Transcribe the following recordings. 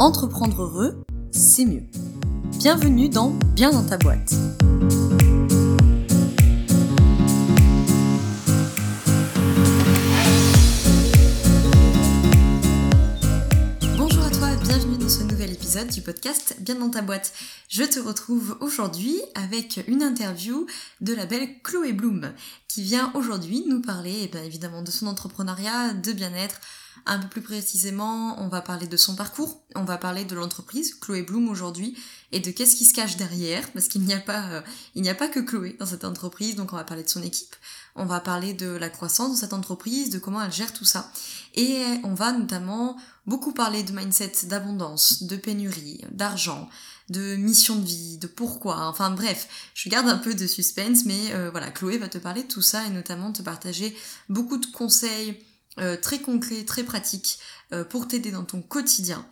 Entreprendre heureux, c'est mieux. Bienvenue dans Bien dans ta boîte. Bonjour à toi, bienvenue dans ce nouvel épisode du podcast Bien dans ta boîte. Je te retrouve aujourd'hui avec une interview de la belle Chloé Bloom qui vient aujourd'hui nous parler eh bien évidemment de son entrepreneuriat, de bien-être, un peu plus précisément, on va parler de son parcours, on va parler de l'entreprise Chloé Bloom aujourd'hui et de qu'est-ce qui se cache derrière parce qu'il n'y a pas euh, il n'y a pas que Chloé dans cette entreprise, donc on va parler de son équipe, on va parler de la croissance de cette entreprise, de comment elle gère tout ça. Et on va notamment beaucoup parler de mindset d'abondance, de pénurie, d'argent, de mission de vie, de pourquoi, enfin bref, je garde un peu de suspense, mais euh, voilà, Chloé va te parler de tout ça et notamment te partager beaucoup de conseils, euh, très concret, très pratique euh, pour t'aider dans ton quotidien.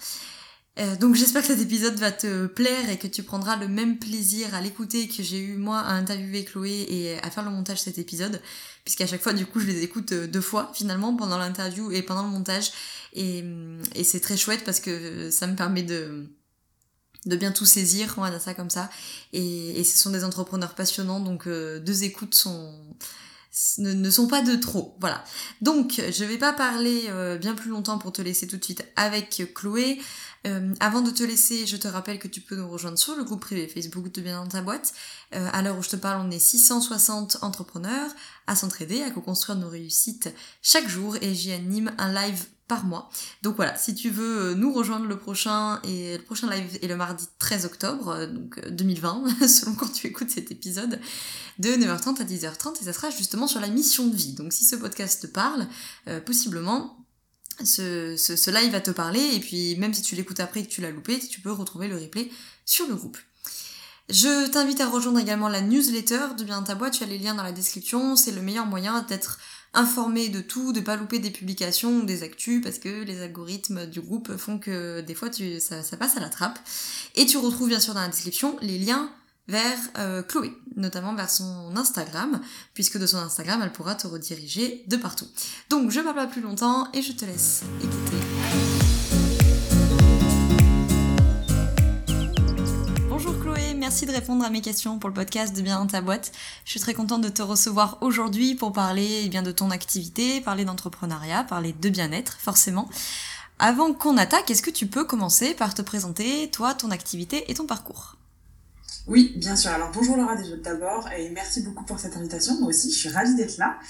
Euh, donc j'espère que cet épisode va te plaire et que tu prendras le même plaisir à l'écouter que j'ai eu moi à interviewer Chloé et à faire le montage de cet épisode, puisqu'à chaque fois du coup je les écoute deux fois finalement pendant l'interview et pendant le montage et, et c'est très chouette parce que ça me permet de de bien tout saisir, on va dire ça comme ça. Et, et ce sont des entrepreneurs passionnants, donc deux écoutes sont ne, sont pas de trop. Voilà. Donc, je vais pas parler euh, bien plus longtemps pour te laisser tout de suite avec Chloé. Euh, avant de te laisser, je te rappelle que tu peux nous rejoindre sur le groupe privé Facebook de Bien dans ta boîte. Euh, à l'heure où je te parle, on est 660 entrepreneurs à s'entraider, à co-construire nos réussites chaque jour et j'y anime un live mois. Donc voilà, si tu veux euh, nous rejoindre le prochain et le prochain live est le mardi 13 octobre euh, donc 2020 euh, selon quand tu écoutes cet épisode de 9h30 à 10h30 et ça sera justement sur la mission de vie. Donc si ce podcast te parle, possiblement ce, ce, ce, live va te parler et puis même si tu l'écoutes après et que tu l'as loupé, tu peux retrouver le replay sur le groupe. Je t'invite à rejoindre également la newsletter de Bien ta boîte, tu as les liens dans la description, c'est le meilleur moyen d'être informé de tout, de pas louper des publications, des actus, parce que les algorithmes du groupe font que des fois tu, ça, passe à la trappe. Et tu retrouves bien sûr dans la description les liens vers euh, Chloé, notamment vers son Instagram, puisque de son Instagram, elle pourra te rediriger de partout. Donc je parle pas plus longtemps et je te laisse écouter. Merci de répondre à mes questions pour le podcast de Bien dans ta boîte. Je suis très contente de te recevoir aujourd'hui pour parler eh bien de ton activité, parler d'entrepreneuriat, parler de bien-être, forcément. Avant qu'on attaque, est-ce que tu peux commencer par te présenter, toi, ton activité et ton parcours? Oui, bien sûr. Alors bonjour Laura déjà d'abord et merci beaucoup pour cette invitation. Moi aussi, je suis ravie d'être là.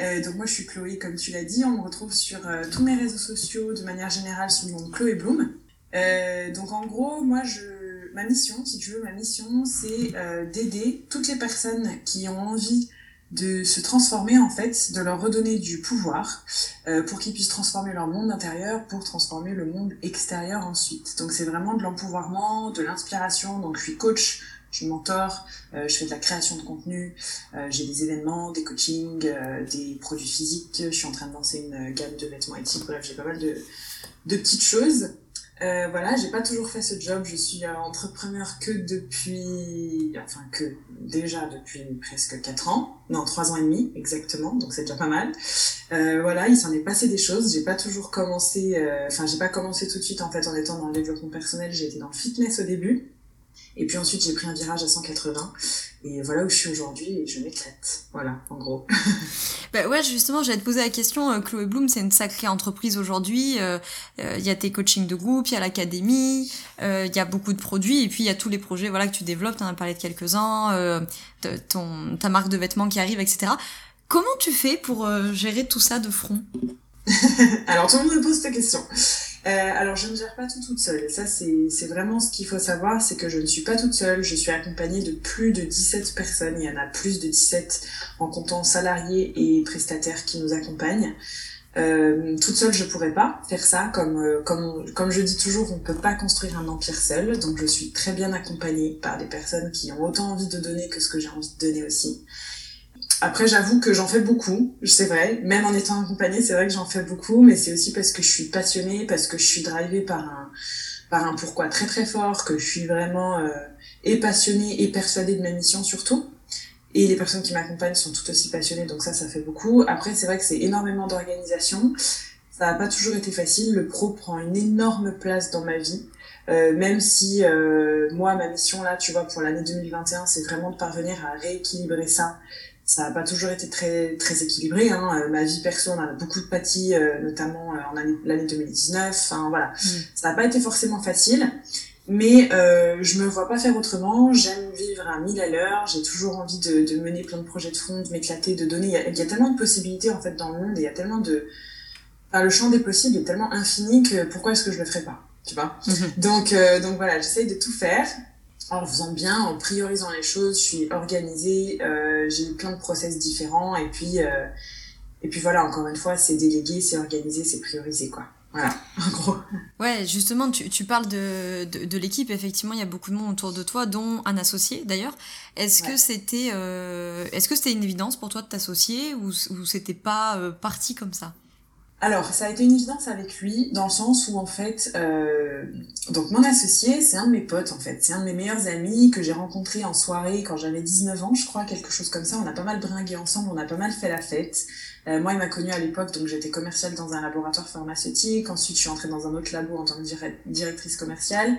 Euh, donc moi je suis Chloé, comme tu l'as dit. On me retrouve sur euh, tous mes réseaux sociaux de manière générale sous le nom de Chloé Bloom. Euh, donc en gros, moi je ma mission, si tu veux, ma mission, c'est euh, d'aider toutes les personnes qui ont envie de se transformer en fait, de leur redonner du pouvoir euh, pour qu'ils puissent transformer leur monde intérieur pour transformer le monde extérieur ensuite. Donc c'est vraiment de l'empouvoirment, de l'inspiration. Donc je suis coach, je suis mentor, euh, je fais de la création de contenu, j'ai des événements, des coachings, des produits physiques. Je suis en train de lancer une gamme de vêtements éthiques. Bref, j'ai pas mal de, de petites choses. Euh, voilà, j'ai pas toujours fait ce job. Je suis euh, entrepreneur que depuis, enfin que déjà depuis presque 4 ans, non 3 ans et demi exactement, donc c'est déjà pas mal. Euh, voilà, il s'en est passé des choses. J'ai pas toujours commencé, euh, enfin j'ai pas commencé tout de suite en fait en étant dans le développement personnel. J'ai été dans le fitness au début. Et puis ensuite, j'ai pris un virage à 180. Et voilà où je suis aujourd'hui et je m'éclate. Voilà, en gros. bah ouais, justement, j'allais te poser la question. Euh, Chloé Bloom, c'est une sacrée entreprise aujourd'hui. Euh, euh, il y a tes coachings de groupe, il y a l'académie, il y a beaucoup de produits. Et puis, il y a tous les projets voilà, que tu développes. Tu en as parlé de quelques-uns. ta marque de vêtements qui arrive, etc. Comment tu fais pour gérer tout ça de front? Alors, tout le monde me pose cette question. Euh, alors, je ne gère pas tout toute seule. Ça, c'est vraiment ce qu'il faut savoir, c'est que je ne suis pas toute seule. Je suis accompagnée de plus de 17 personnes. Il y en a plus de 17 en comptant salariés et prestataires qui nous accompagnent. Euh, toute seule, je pourrais pas faire ça. Comme, euh, comme, comme je dis toujours, on peut pas construire un empire seul. Donc, je suis très bien accompagnée par des personnes qui ont autant envie de donner que ce que j'ai envie de donner aussi. Après, j'avoue que j'en fais beaucoup, c'est vrai. Même en étant accompagnée, c'est vrai que j'en fais beaucoup, mais c'est aussi parce que je suis passionnée, parce que je suis drivée par un, par un pourquoi très très fort, que je suis vraiment euh, et passionnée et persuadée de ma mission surtout. Et les personnes qui m'accompagnent sont tout aussi passionnées, donc ça, ça fait beaucoup. Après, c'est vrai que c'est énormément d'organisation. Ça n'a pas toujours été facile. Le pro prend une énorme place dans ma vie. Euh, même si euh, moi, ma mission là, tu vois, pour l'année 2021, c'est vraiment de parvenir à rééquilibrer ça. Ça n'a pas toujours été très très équilibré. Hein. Euh, ma vie perso, on a beaucoup de pâtis, euh, notamment en l'année 2019. Enfin voilà, mm. ça n'a pas été forcément facile. Mais euh, je me vois pas faire autrement. J'aime vivre à mille à l'heure. J'ai toujours envie de, de, mener plein de projets de fond, de m'éclater, de donner. Il y, a, il y, a, tellement de possibilités en fait dans le monde et il y a tellement de. Enfin, le champ des possibles est tellement infini que pourquoi est-ce que je le ferais pas Tu vois? Mhm. Donc euh, donc voilà, j'essaye de tout faire en faisant bien, en priorisant les choses. Je suis organisée. Euh, j'ai plein de process différents et puis euh, et puis voilà. Encore une fois, c'est délégué, c'est organisé, c'est priorisé quoi. Voilà, en gros. Ouais, justement, tu, tu parles de, de, de l'équipe. Effectivement, il y a beaucoup de monde autour de toi, dont un associé d'ailleurs. Est-ce que c'était euh, est-ce que c'était une évidence pour toi de t'associer ou, ou c'était pas parti comme ça? Alors, ça a été une évidence avec lui, dans le sens où, en fait, euh, donc mon associé, c'est un de mes potes, en fait. C'est un de mes meilleurs amis que j'ai rencontré en soirée quand j'avais 19 ans, je crois, quelque chose comme ça. On a pas mal bringué ensemble, on a pas mal fait la fête. Euh, moi, il m'a connue à l'époque, donc j'étais commerciale dans un laboratoire pharmaceutique. Ensuite, je suis entrée dans un autre labo en tant que directrice commerciale.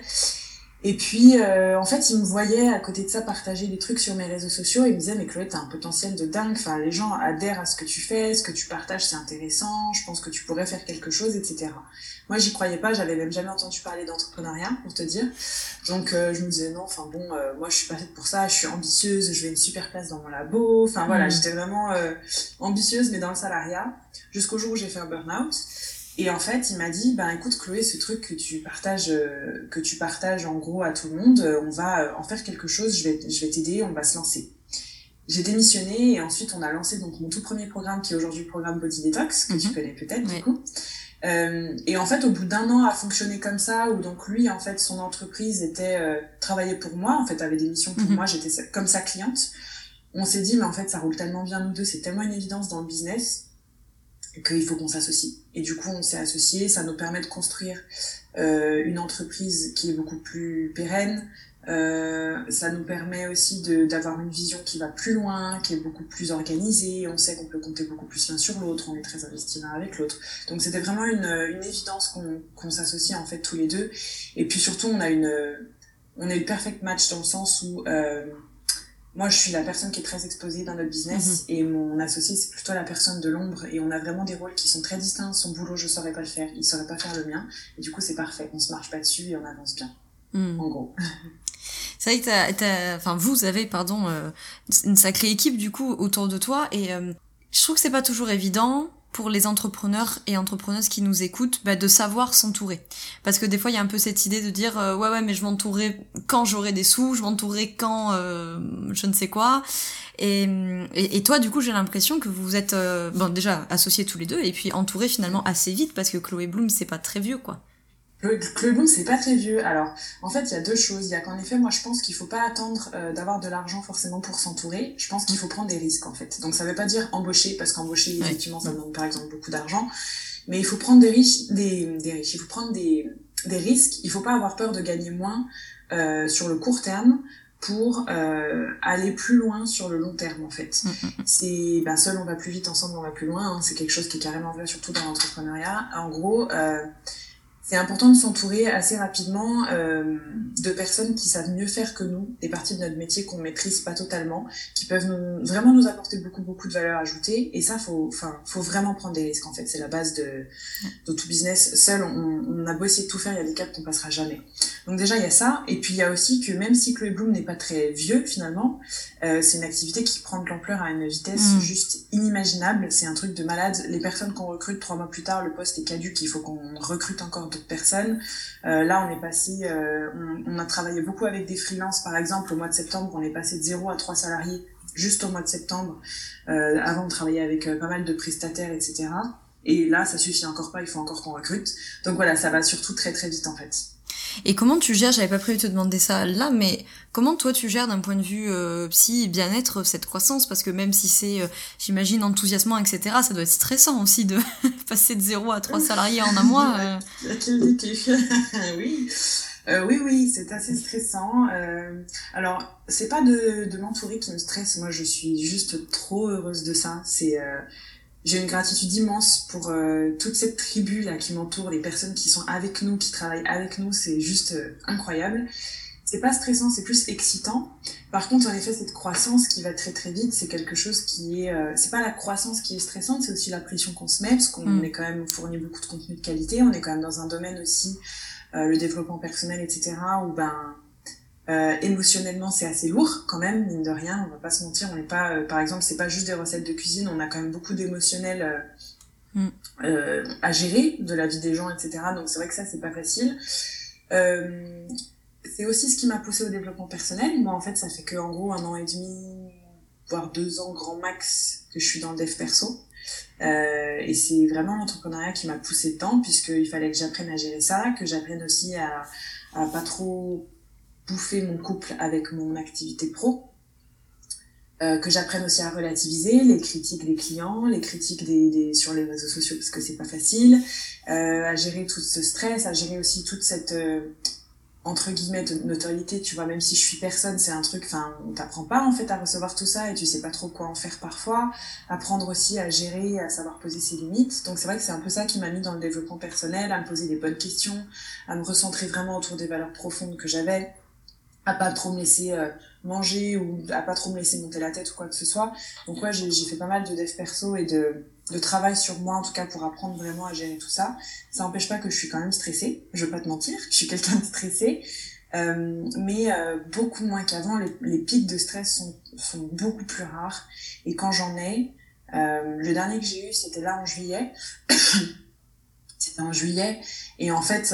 Et puis, euh, en fait, il me voyait à côté de ça partager des trucs sur mes réseaux sociaux et il me disait, mais Chloé, t'as un potentiel de dingue. Enfin, les gens adhèrent à ce que tu fais, ce que tu partages, c'est intéressant. Je pense que tu pourrais faire quelque chose, etc. Moi, j'y croyais pas. J'avais même jamais entendu parler d'entrepreneuriat, pour te dire. Donc, euh, je me disais, non, enfin bon, euh, moi, je suis pas faite pour ça. Je suis ambitieuse. Je vais une super place dans mon labo. Enfin, voilà, mmh. j'étais vraiment ambitieuse, mais dans le salariat. Jusqu'au jour où j'ai fait un burn-out. Et en fait, il m'a dit, ben écoute Chloé, ce truc que tu partages, euh, que tu partages en gros à tout le monde, euh, on va euh, en faire quelque chose. Je vais, je vais t'aider, on va se lancer. J'ai démissionné et ensuite on a lancé donc mon tout premier programme qui est aujourd'hui le programme Body Detox que tu mhm. connais peut-être du coup. Euh, et en fait, au bout d'un an à fonctionner comme ça, où donc lui, en fait, son entreprise était euh, travaillait pour moi, en fait, avait des missions pour mhm. moi, j'étais comme sa cliente. On s'est dit, mais en fait, ça roule tellement bien nous deux, c'est tellement une évidence dans le business qu'il faut qu'on s'associe. Et du coup, on s'est associé, ça nous permet de construire euh, une entreprise qui est beaucoup plus pérenne. Euh, ça nous permet aussi d'avoir une vision qui va plus loin, qui est beaucoup plus organisée. On sait qu'on peut compter beaucoup plus l'un sur l'autre, on est très investi l'un avec l'autre. Donc c'était vraiment une, une évidence qu'on qu'on s'associe en fait tous les deux. Et puis surtout, on a une on a eu perfect match dans le sens où euh, moi, je suis la personne qui est très exposée dans notre business mhm. et mon associé, c'est plutôt la personne de l'ombre et on a vraiment des rôles qui sont très distincts. Son boulot, je saurais pas le faire, il saurait pas faire le mien. Et du coup, c'est parfait. On se marche pas dessus et on avance bien. Mhm. En gros. C'est vrai que t'as, enfin, vous avez, pardon, euh, une sacrée équipe du coup autour de toi et euh, je trouve que c'est pas toujours évident pour les entrepreneurs et entrepreneuses qui nous écoutent, bah, de savoir s'entourer. Parce que des fois, il y a un peu cette idée de dire euh, ouais ouais, mais je m'entourerai quand j'aurai des sous, je m'entourerai quand euh, je ne sais quoi. Et, et, toi, du coup, j'ai l'impression que vous êtes euh, bon déjà associés tous les deux et puis entourés finalement assez vite parce que Chloé Bloom c'est pas très vieux quoi. Le Bloom, c'est pas très vieux. Alors, en fait, il y a deux choses. Il y a qu'en effet, moi, je pense qu'il faut pas attendre euh, d'avoir de l'argent forcément pour s'entourer. Je pense qu'il faut prendre des risques, en fait. Donc, ça veut pas dire embaucher, parce qu'embaucher, effectivement, ça demande par exemple beaucoup d'argent. Mais il faut prendre des riches, des, des riches. Il faut prendre des, des risques. Il faut pas avoir peur de gagner moins euh, sur le court terme pour euh, aller plus loin sur le long terme en fait. Mm, mm, mm. C'est ben seul on va plus vite, ensemble on va plus loin. Hein. C'est quelque chose qui est carrément vrai surtout dans l'entrepreneuriat. En gros, euh, c'est important de s'entourer assez rapidement euh, de personnes qui savent mieux faire que nous, des parties de notre métier qu'on maîtrise pas totalement, qui peuvent nous, vraiment nous apporter beaucoup beaucoup de valeur ajoutée. Et ça, faut, enfin, faut vraiment prendre des risques. En fait, c'est la base de, de tout business. Seul, on, on a beau essayer de tout faire, il y a des caps qu'on passera jamais. Donc déjà, il y a ça. Et puis il y a aussi que même si Chloé Bloom n'est pas très vieux finalement, euh, c'est une activité qui prend de l'ampleur à une vitesse mm. juste inimaginable. C'est un truc de malade. Les personnes qu'on recrute trois mois plus tard, le poste est caduque. Il faut qu'on recrute encore d'autres personnes. Euh, là, on est passé, euh, on, on, a travaillé beaucoup avec des freelances, par exemple, au mois de septembre, on est passé de 0 à 3 salariés juste au mois de septembre, euh, avant de travailler avec euh, pas mal de prestataires, etc. Et là, ça suffit encore pas, il faut encore qu'on recrute. Donc voilà, ça va surtout très très vite en fait. Et comment tu gères, j'avais pas prévu de te demander ça là, mais comment toi tu gères d'un point de vue euh, psy, bien-être, cette croissance? Parce que même si c'est, euh, j'imagine, enthousiasmant, etc., ça doit être stressant aussi de passer de 0 à 3 salariés en un mois. Euh. oui. Euh, oui, oui, c'est assez stressant. Euh, alors, c'est pas de, de m'entourer qui me stresse. Moi, je suis juste trop heureuse de ça. C'est j'ai une gratitude immense pour euh, toute cette tribu là qui m'entoure, les personnes qui sont avec nous, qui travaillent avec nous, c'est juste euh, incroyable. C'est pas stressant, c'est plus excitant. Par contre, en effet, cette croissance qui va très très vite, c'est quelque chose qui est, euh, c'est pas la croissance qui est stressante, c'est aussi la pression qu'on se met parce qu'on mm. est quand même fourni beaucoup de contenu de qualité, on est quand même dans un domaine aussi, le développement personnel, etc. où ben euh, émotionnellement, c'est assez lourd quand même, mine de rien. On va pas se mentir. On n'est pas, euh, par exemple, c'est pas juste des recettes de cuisine. On a quand même beaucoup d'émotionnel euh, mm. à gérer de la vie des gens, etc. Donc c'est vrai que ça, c'est pas facile. c'est aussi ce qui m'a poussé au développement personnel. Moi, en fait, ça fait que en gros un an et demi, voire deux ans grand max que je suis dans le dev perso. et c'est vraiment l'entrepreneuriat qui m'a poussé dedans, puisqu'il fallait que j'apprenne à gérer ça, que j'apprenne aussi à, à pas trop bouffer mon couple avec mon activité pro. Euh, que j'apprenne aussi à relativiser les critiques des clients, les critiques des, sur les réseaux sociaux parce que c'est pas facile, euh, à gérer tout ce stress, à gérer aussi toute cette euh, entre guillemets notoriété, tu vois, même si je suis personne, c'est un truc, enfin, on t'apprend pas en fait à recevoir tout ça et tu sais pas trop quoi en faire parfois. Apprendre aussi à gérer, à savoir poser ses limites. Donc c'est vrai que c'est un peu ça qui m'a mis dans le développement personnel, à me poser des bonnes questions, à me recentrer vraiment autour des valeurs profondes que j'avais à pas trop me laisser euh, manger ou à pas trop me laisser monter la tête ou quoi que ce soit. Donc ouais, j'ai fait pas mal de dev perso et de, de travail sur moi en tout cas pour apprendre vraiment à gérer tout ça. Ça n'empêche pas que je suis quand même stressée, je vais pas te mentir, je suis quelqu'un de stressé. Euh, mais euh, beaucoup moins qu'avant, les, les, pics de stress sont, sont beaucoup plus rares. Et quand j'en ai, le dernier que j'ai eu, c'était là en juillet. c'était en juillet. Et en fait,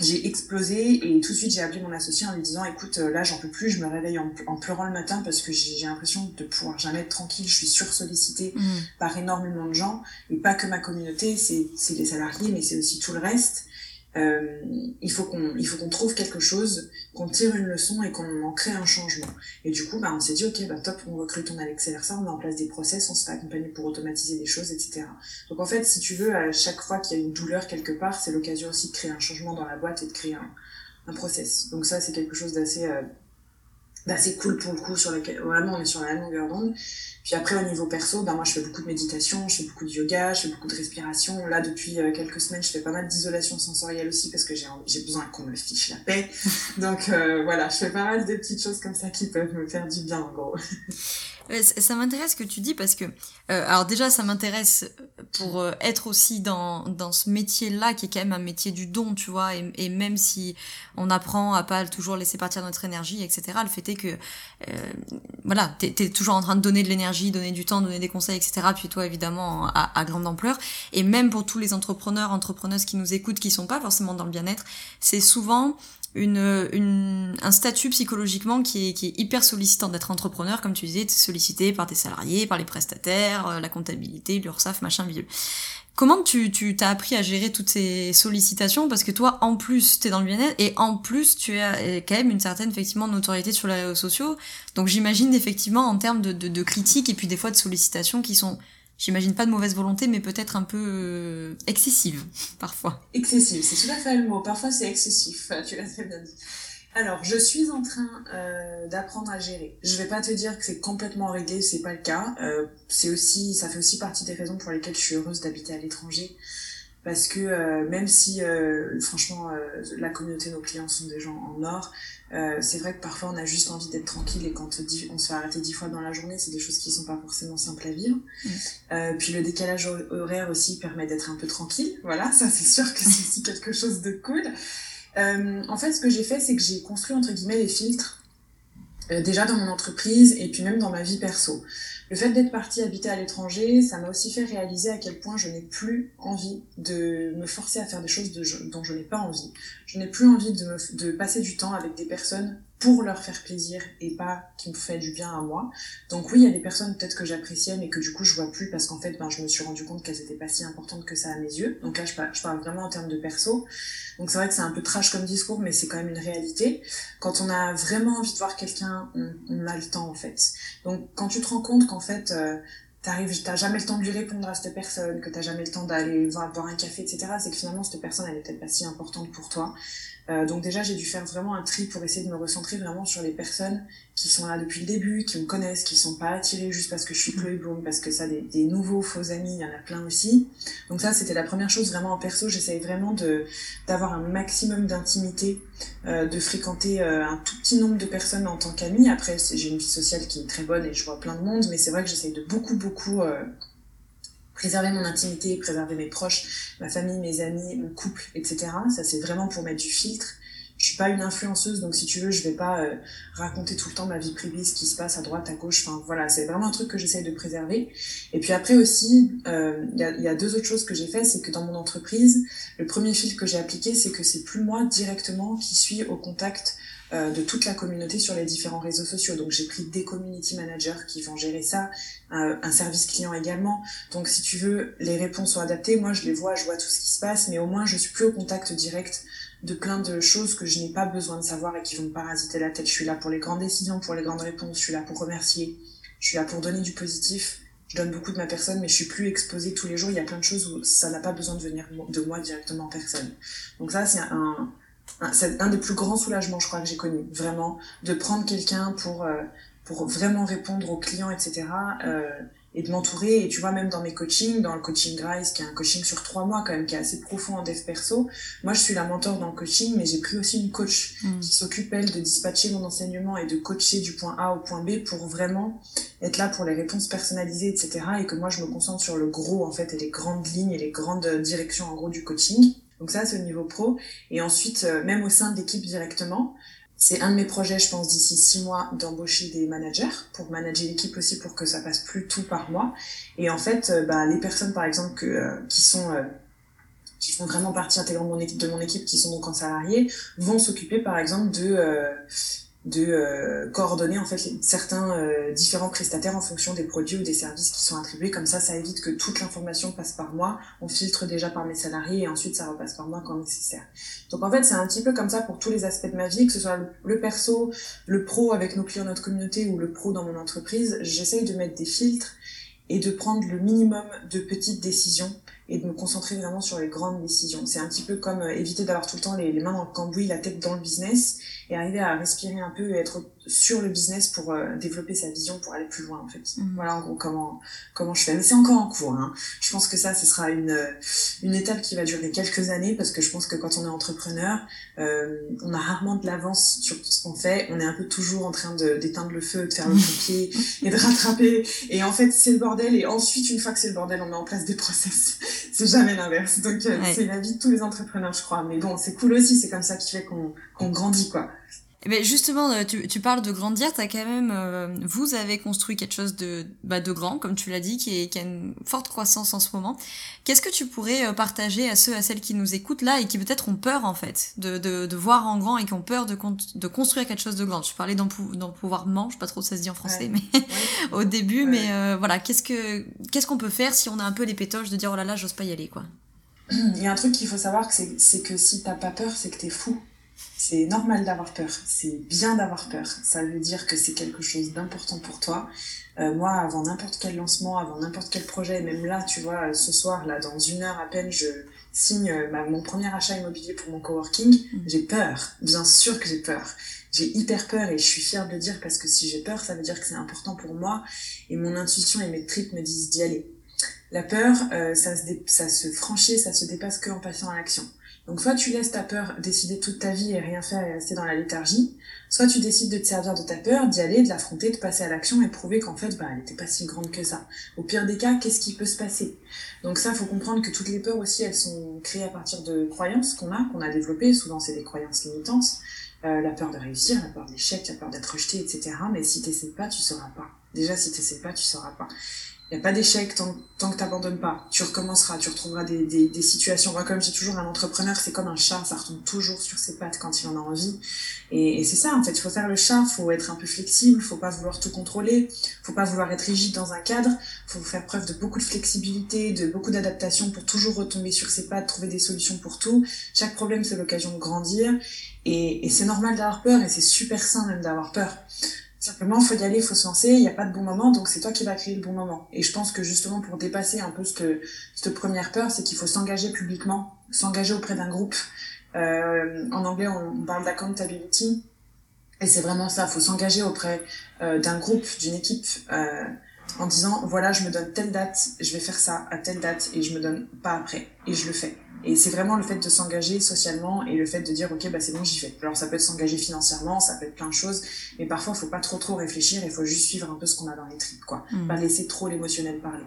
j'ai explosé et tout de suite j'ai appelé mon associé en lui disant écoute euh, là j'en peux plus je me réveille en, pleurant le matin parce que j'ai l'impression de pouvoir jamais être tranquille je suis sursollicitée mmh. par énormément de gens et pas que ma communauté c'est les salariés mais c'est aussi tout le reste euh, il faut qu'on il faut qu'on trouve quelque chose, qu'on tire une leçon et qu'on en crée un changement. Et du coup, bah, on s'est dit ok, bah top, on recrute, on avec ça, on met en place des process, on se fait accompagner pour automatiser des choses, etc. Donc en fait, si tu veux, à chaque fois qu'il y a une douleur quelque part, c'est l'occasion aussi de créer un changement dans la boîte et de créer un, un process. Donc ça, c'est quelque chose d'assez euh, d'assez cool pour le coup sur lequel vraiment on est sur la longueur d'onde. Puis après au niveau perso ben moi je fais beaucoup de méditation je fais beaucoup de yoga je fais beaucoup de respiration. Là depuis euh, quelques semaines je fais pas mal d'isolation sensorielle aussi parce que j'ai j'ai besoin qu'on me fiche la paix. Donc euh, voilà je fais pas mal de petites choses comme ça qui peuvent me faire du bien en gros. Ça m'intéresse ce que tu dis parce que, euh, alors déjà, ça m'intéresse pour euh, être aussi dans, dans ce métier-là qui est quand même un métier du don, tu vois, et, même si on apprend à pas toujours laisser partir notre énergie, etc., le fait est que, euh, voilà, t'es es toujours en train de donner de l'énergie, donner du temps, donner des conseils, etc., puis toi, évidemment, à, à, grande ampleur, et même pour tous les entrepreneurs, entrepreneuses qui nous écoutent, qui sont pas forcément dans le bien-être, c'est souvent une, une, un statut psychologiquement qui est, qui est hyper sollicitant d'être entrepreneur, comme tu disais, sollicité par tes salariés, par les prestataires, euh, la comptabilité, l'URSSAF, machin, vieux. Comment tu tu t'as appris à gérer toutes ces sollicitations? Parce que toi en plus t'es dans le bien-être et en plus tu as euh, quand même une certaine effectivement notoriété sur les réseaux sociaux donc j'imagine effectivement en termes de, de, de critiques et puis des fois de sollicitations qui sont j'imagine pas de mauvaise volonté, mais peut-être un peu euh, excessive, parfois. Excessive, c'est tout à fait le mot. Parfois, c'est excessif, tu l'as très bien dit. Alors, je suis en train euh, d'apprendre à gérer. Je vais pas te dire que c'est complètement réglé, c'est pas le cas. Euh, c'est aussi, ça fait aussi partie des raisons pour lesquelles je suis heureuse d'habiter à l'étranger parce que euh, même si euh, franchement euh, la communauté de nos clients sont des gens en or, c'est vrai que parfois on a juste envie d'être tranquille et quand on se fait arrêter dix fois dans la journée, c'est des choses qui sont pas forcément simples à vivre. Mm. puis le décalage horaire aussi permet d'être un peu tranquille. Voilà, ça c'est sûr que c'est aussi quelque chose de cool. en fait, ce que j'ai fait, c'est que j'ai construit entre guillemets les filtres déjà dans mon entreprise et puis même dans ma vie perso. Le fait d'être partie habiter à l'étranger, ça m'a aussi fait réaliser à quel point je n'ai plus envie de me forcer à faire des choses dont je n'ai pas envie. Je n'ai plus envie de, de passer du temps avec des personnes pour leur faire plaisir et pas qui me fait du bien à moi. Donc oui, il y a des personnes peut-être que j'appréciais mais que du coup je vois plus parce qu'en fait ben, je me suis rendu compte qu'elles étaient pas si importantes que ça à mes yeux. Donc là je parle, je parle vraiment en termes de perso. Donc c'est vrai que c'est un peu trash comme discours mais c'est quand même une réalité. Quand on a vraiment envie de voir quelqu'un, on, on, a le temps en fait. Donc quand tu te rends compte qu'en fait euh, t'arrives, t'as jamais le temps de lui répondre à cette personne, que t'as jamais le temps d'aller voir, boire un café, etc., c'est que finalement cette personne elle est peut-être pas si importante pour toi. Euh, donc déjà, j'ai dû faire vraiment un tri pour essayer de me recentrer vraiment sur les personnes qui sont là depuis le début, qui me connaissent, qui sont pas attirées juste parce que je suis Chloé Bloom, parce que ça, des, des nouveaux faux amis, il y en a plein aussi. Donc ça, c'était la première chose vraiment en perso. J'essaye vraiment d'avoir un maximum d'intimité, euh, de fréquenter euh, un tout petit nombre de personnes en tant qu'amie. Après, j'ai une vie sociale qui est très bonne et je vois plein de monde, mais c'est vrai que j'essaye de beaucoup, beaucoup préserver mon intimité, préserver mes proches, ma famille, mes amis, mon couple, etc. Ça, c'est vraiment pour mettre du filtre. Je suis pas une influenceuse, donc si tu veux, je vais pas euh, raconter tout le temps ma vie privée, ce qui se passe à droite, à gauche. Enfin, voilà, c'est vraiment un truc que j'essaye de préserver. Et puis après aussi, euh, il y, a, y, a, deux autres choses que j'ai fait, c'est que dans mon entreprise, le premier filtre que j'ai appliqué, c'est que c'est plus moi directement qui suis au contact euh, de toute la communauté sur les différents réseaux sociaux. Donc j'ai pris des community managers qui vont gérer ça, euh, un service client également. Donc si tu veux, les réponses sont adaptées. Moi je les vois, je vois tout ce qui se passe, mais au moins je suis plus au contact direct de plein de choses que je n'ai pas besoin de savoir et qui vont me parasiter la tête. Je suis là pour les grandes décisions, pour les grandes réponses, je suis là pour remercier, je suis là pour donner du positif. Je donne beaucoup de ma personne, mais je suis plus exposée tous les jours. Il y a plein de choses où ça n'a pas besoin de venir de moi directement en personne. Donc ça, c'est un, c'est un des plus grands soulagements, je crois, que j'ai connu. Vraiment, de prendre quelqu'un pour, euh, pour vraiment répondre aux clients, etc. Euh, et de m'entourer. Et tu vois, même dans mes coachings, dans le coaching Rise, qui est un coaching sur trois mois quand même, qui est assez profond en dev perso, moi je suis la mentor dans le coaching, mais j'ai pris aussi une coach mm. qui s'occupe, elle, de dispatcher mon enseignement et de coacher du point A au point B pour vraiment être là pour les réponses personnalisées, etc. Et que moi je me concentre sur le gros, en fait, et les grandes lignes et les grandes directions, en gros, du coaching. Donc ça, c'est au niveau pro. Et ensuite, euh, même au sein de l'équipe directement, c'est un de mes projets, je pense, d'ici six mois, d'embaucher des managers pour manager l'équipe aussi, pour que ça passe plus tout par mois. Et en fait, euh, bah, les personnes, par exemple, que, euh, qui sont qui font vraiment partie intégrante de mon équipe qui sont donc en salarié, vont s'occuper, par exemple, de de euh, coordonner en fait certains euh, différents prestataires en fonction des produits ou des services qui sont attribués. Comme ça ça évite que toute l'information passe par moi. On filtre déjà par mes salariés et ensuite ça repasse par moi quand nécessaire. Donc en fait c'est un petit peu comme ça pour tous les aspects de ma vie que ce soit le, perso le pro avec nos clients notre communauté ou le pro dans mon entreprise. J'essaye de mettre des filtres et de prendre le minimum de petites décisions et de me concentrer vraiment sur les grandes décisions. C'est un petit peu comme euh, éviter d'avoir tout le temps les, les, mains dans le cambouis, la tête dans le business et arriver à respirer un peu et être sur le business pour euh, développer sa vision pour aller plus loin en fait. Mhm. Voilà en gros comment comment je fais. Mais c'est encore en cours. Hein. Je pense que ça ce sera une euh, une étape qui va durer quelques années parce que je pense que quand on est entrepreneur, euh, on a rarement de l'avance sur tout ce qu'on fait. On est un peu toujours en train de d'éteindre le feu, de faire le pompier et de rattraper. Et en fait c'est le bordel. Et ensuite une fois que c'est le bordel, on met en place des process. c'est jamais l'inverse. Donc euh, c'est la vie de tous les entrepreneurs, je crois. Mais bon, c'est cool aussi. C'est comme ça qui fait qu'on qu'on grandit quoi. Mais justement, euh, tu, tu parles de grandir, t'as quand même, euh, vous avez construit quelque chose de, bah, de grand, comme tu l'as dit, qui, est, qui a une forte croissance en ce moment. Qu'est-ce que tu pourrais euh, partager à ceux, à celles qui nous écoutent là et qui peut-être ont peur en fait de, de, de, voir en grand et qui ont peur de, de construire quelque chose de grand? Tu parlais d'empouvoirment, je sais pas trop si ça se dit en français, mais au début, mais voilà, qu'est-ce que qu'est-ce qu'on peut faire si on a un peu les pétoches de dire oh là là, j'ose pas y aller quoi? Il y a un truc qu'il faut savoir, c'est que si t'as pas peur, c'est que t'es fou. C'est normal d'avoir peur, c'est bien d'avoir peur. Ça veut dire que c'est quelque chose d'important pour toi. Euh, moi, avant n'importe quel lancement, avant n'importe quel projet, même là, tu vois, ce soir, là, dans une heure à peine, je signe euh, ma, mon premier achat immobilier pour mon coworking. Mmh. J'ai peur, bien sûr que j'ai peur. J'ai hyper peur et je suis fière de le dire parce que si j'ai peur, ça veut dire que c'est important pour moi et mon intuition et mes tripes me disent d'y aller. La peur, euh, ça, se ça se franchit, ça se dépasse que en passant à l'action. Donc soit tu laisses ta peur décider toute ta vie et rien faire et rester dans la léthargie, soit tu décides de te servir de ta peur, d'y aller, de l'affronter, de passer à l'action et prouver qu'en fait, bah, elle n'était pas si grande que ça. Au pire des cas, qu'est-ce qui peut se passer? Donc ça, faut comprendre que toutes les peurs aussi, elles sont créées à partir de croyances qu'on a, qu'on a développées. Souvent, c'est des croyances limitantes. Euh, la peur de réussir, la peur de l'échec, la peur d'être rejeté, etc. Mais si t'essaies pas, tu sauras pas. Déjà, si t'essaies pas, tu sauras pas. Il n'y a pas d'échec tant, que tu n'abandonnes pas. Tu recommenceras, tu retrouveras des, des, situations. Moi, comme j'ai toujours un entrepreneur, c'est comme un chat, ça retombe toujours sur ses pattes quand il en a envie. Et, c'est ça, en fait, il faut faire le chat, faut être un peu flexible, faut pas vouloir tout contrôler, faut pas vouloir être rigide dans un cadre, faut faire preuve de beaucoup de flexibilité, de beaucoup d'adaptation pour toujours retomber sur ses pattes, trouver des solutions pour tout. Chaque problème, c'est l'occasion de grandir. Et c'est normal d'avoir peur et c'est super sain même d'avoir peur. Simplement, faut y aller, faut se lancer, il n'y a pas de bon moment, donc c'est toi qui vas créer le bon moment. Et je pense que justement, pour dépasser un peu cette, première peur, c'est qu'il faut s'engager publiquement, s'engager auprès d'un groupe, en anglais, on, parle d'accountability. Et c'est vraiment ça, faut s'engager auprès d'un groupe, d'une équipe, en disant, voilà, je me donne telle date, je vais faire ça à telle date, et je me donne pas après, et je le fais. Et c'est vraiment le fait de s'engager socialement et le fait de dire ok bah c'est bon j'y vais. Alors ça peut être s'engager financièrement, ça peut être plein de choses, mais parfois il faut pas trop trop réfléchir, il faut juste suivre un peu ce qu'on a dans les tripes quoi, mmh. pas laisser trop l'émotionnel parler.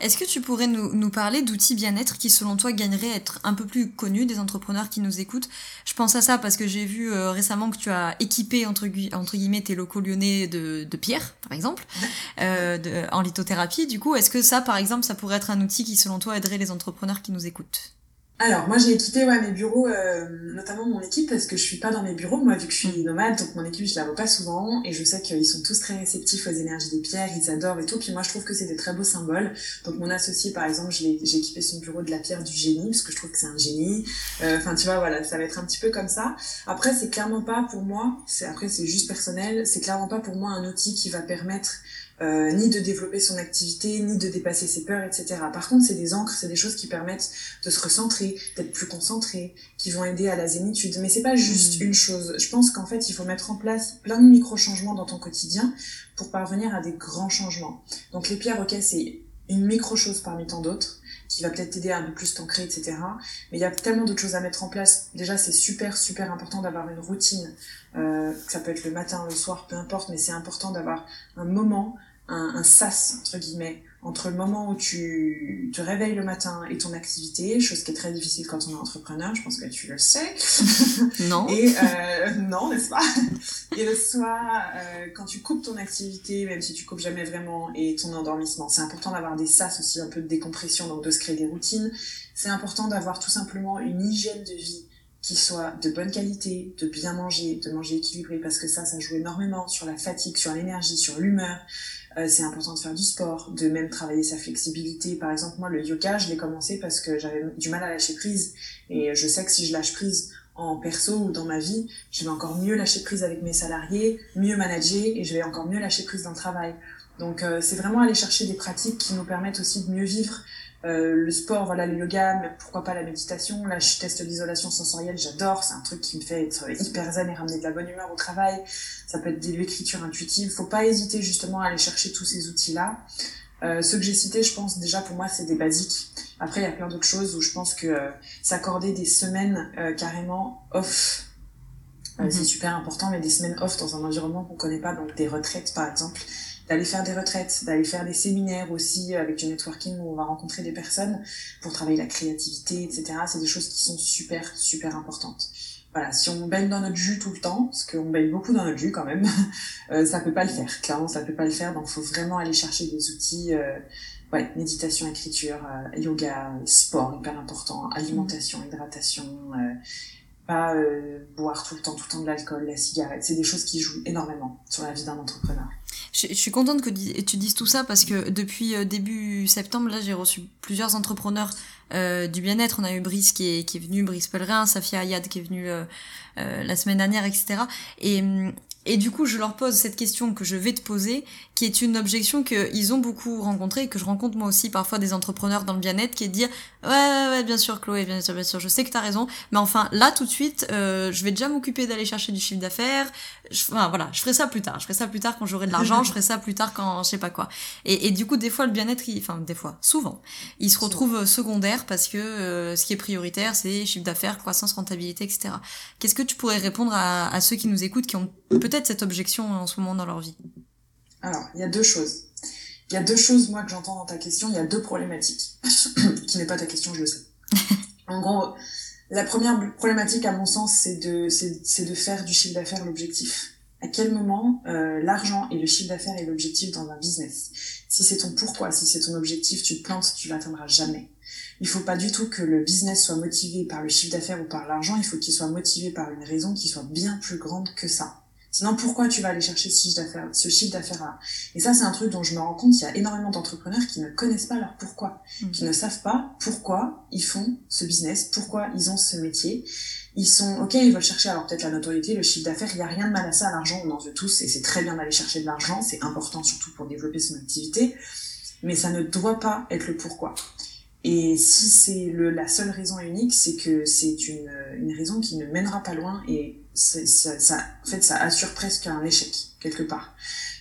Est-ce que tu pourrais nous, nous parler d'outils bien-être qui, selon toi, gagneraient à être un peu plus connus des entrepreneurs qui nous écoutent? Je pense à ça parce que j'ai vu euh, récemment que tu as équipé, entre, entre guillemets, tes locaux lyonnais de, de pierre, par exemple, euh, de, en lithothérapie. Du coup, est-ce que ça, par exemple, ça pourrait être un outil qui, selon toi, aiderait les entrepreneurs qui nous écoutent? Alors, moi, j'ai équipé ouais, mes bureaux, euh, notamment mon équipe, parce que je suis pas dans mes bureaux, moi, vu que je suis nomade, donc mon équipe, je la vois pas souvent, et je sais qu'ils sont tous très réceptifs aux énergies des pierres, ils adorent et tout, puis moi, je trouve que c'est des très beaux symboles. Donc, mon associé, par exemple, j'ai équipé son bureau de la pierre du génie, parce que je trouve que c'est un génie. Euh, enfin, tu vois, voilà, ça va être un petit peu comme ça. Après, c'est clairement pas pour moi, après, c'est juste personnel, c'est clairement pas pour moi un outil qui va permettre euh, ni de développer son activité, ni de dépasser ses peurs, etc. Par contre, c'est des encres, c'est des choses qui permettent de se recentrer, d'être plus concentré, qui vont aider à la zénitude. Mais c'est pas juste hmm. une chose. Je pense qu'en fait, il faut mettre en place plein de micro-changements dans ton quotidien pour parvenir à des grands changements. Donc les pierres, ok, c'est une micro-chose parmi tant d'autres qui va peut-être t'aider à un peu plus t'ancrer, etc. Mais il y a tellement d'autres choses à mettre en place. Déjà, c'est super, super important d'avoir une routine. Euh, ça peut être le matin, le soir, peu importe, mais c'est important d'avoir un moment un, un, sas, entre guillemets, entre le moment où tu te réveilles le matin et ton activité, chose qui est très difficile quand on est entrepreneur, je pense que tu le sais. Non. Et euh, non, n'est-ce pas? Et le soir, euh, quand tu coupes ton activité, même si tu coupes jamais vraiment, et ton endormissement, c'est important d'avoir des sas aussi, un peu de décompression, donc de se créer des routines. C'est important d'avoir tout simplement une hygiène de vie qui soit de bonne qualité, de bien manger, de manger équilibré, parce que ça, ça joue énormément sur la fatigue, sur l'énergie, sur l'humeur. Euh, c'est important de faire du sport, de même travailler sa flexibilité. Par exemple, moi, le yoga, je l'ai commencé parce que j'avais du mal à lâcher prise. Et je sais que si je lâche prise en perso ou dans ma vie, je vais encore mieux lâcher prise avec mes salariés, mieux manager et je vais encore mieux lâcher prise dans le travail. Donc, euh, c'est vraiment aller chercher des pratiques qui nous permettent aussi de mieux vivre euh, le sport, voilà, le yoga, mais pourquoi pas la méditation. Là, je teste l'isolation sensorielle, j'adore. C'est un truc qui me fait être hyper zen et ramener de la bonne humeur au travail. Ça peut être de l'écriture intuitive. Faut pas hésiter justement à aller chercher tous ces outils-là. Euh, ceux que j'ai cités, je pense déjà pour moi, c'est des basiques. Après, il y a plein d'autres choses où je pense que euh, s'accorder des semaines euh, carrément off, c'est super important, mais des semaines off dans un environnement qu'on connaît pas, donc des retraites par exemple, d'aller faire des retraites, d'aller faire des séminaires aussi avec du networking où on va rencontrer des personnes pour travailler la créativité, etc. C'est des choses qui sont super, super importantes. Voilà, si on baigne dans notre jus tout le temps, parce qu'on baigne beaucoup dans notre jus quand même, euh, ça peut pas le faire. Clairement, ça peut pas le faire. Donc, faut vraiment aller chercher des outils. Euh, méditation, écriture, euh, yoga, sport, hyper important, alimentation, hydratation, euh, pas euh, boire tout le temps, tout le temps de l'alcool, la cigarette. C'est des choses qui jouent énormément sur la vie d'un entrepreneur. Je, suis contente que tu dises tout ça parce que depuis euh, début septembre, là, j'ai reçu plusieurs entrepreneurs euh, du bien-être. On a eu Brice qui est, qui est venu, Brice Pellerin, Safia Ayad qui est venue euh, la semaine dernière, etc. Et, et du coup, je leur pose cette question que je vais te poser, qui est une objection qu'ils ont beaucoup rencontrée et que je rencontre moi aussi parfois des entrepreneurs dans le bien-être, qui est de dire ouais, ouais, ouais, bien sûr, Chloé, bien sûr, bien sûr, je sais que t'as raison, mais enfin, là, tout de suite, euh, je vais déjà m'occuper d'aller chercher du chiffre d'affaires. Enfin, voilà, je ferai ça plus tard. Je ferai ça plus tard quand j'aurai de l'argent, je ferai ça plus tard quand je sais pas quoi. Et, et du coup, des fois, le bien-être, enfin, des fois, souvent, il se retrouve secondaire parce que euh, ce qui est prioritaire, c'est chiffre d'affaires, croissance, rentabilité, etc. Qu'est-ce que tu pourrais répondre à, à ceux qui nous écoutent, qui ont peut-être cette objection en ce moment dans leur vie? Alors, il y a deux choses. Il y a deux choses, moi, que j'entends dans ta question. Il y a deux problématiques. qui n'est pas ta question, je le sais. en gros, la première problématique, à mon sens, c'est de, c'est, de faire du chiffre d'affaires l'objectif. À quel moment euh, l'argent et le chiffre d'affaires est l'objectif dans un business? Si c'est ton pourquoi, si c'est ton objectif, tu te plantes, tu l'atteindras jamais. Il faut pas du tout que le business soit motivé par le chiffre d'affaires ou par l'argent, il faut qu'il soit motivé par une raison qui soit bien plus grande que ça. Sinon, pourquoi tu vas aller chercher ce chiffre d'affaires, ce chiffre d'affaires-là Et ça, c'est un truc dont je me rends compte. Il y a énormément d'entrepreneurs qui ne connaissent pas leur pourquoi, mm. qui ne savent pas pourquoi ils font ce business, pourquoi ils ont ce métier. Ils sont, ok, ils veulent chercher alors peut-être la notoriété, le chiffre d'affaires. Il y a rien de mal à ça, l'argent, on en veut tous, et c'est très bien d'aller chercher de l'argent. C'est important surtout pour développer son activité, mais ça ne doit pas être le pourquoi. Et si c'est la seule raison unique, c'est que c'est une, une, raison qui ne mènera pas loin et ça, ça, en fait, ça assure presque un échec, quelque part.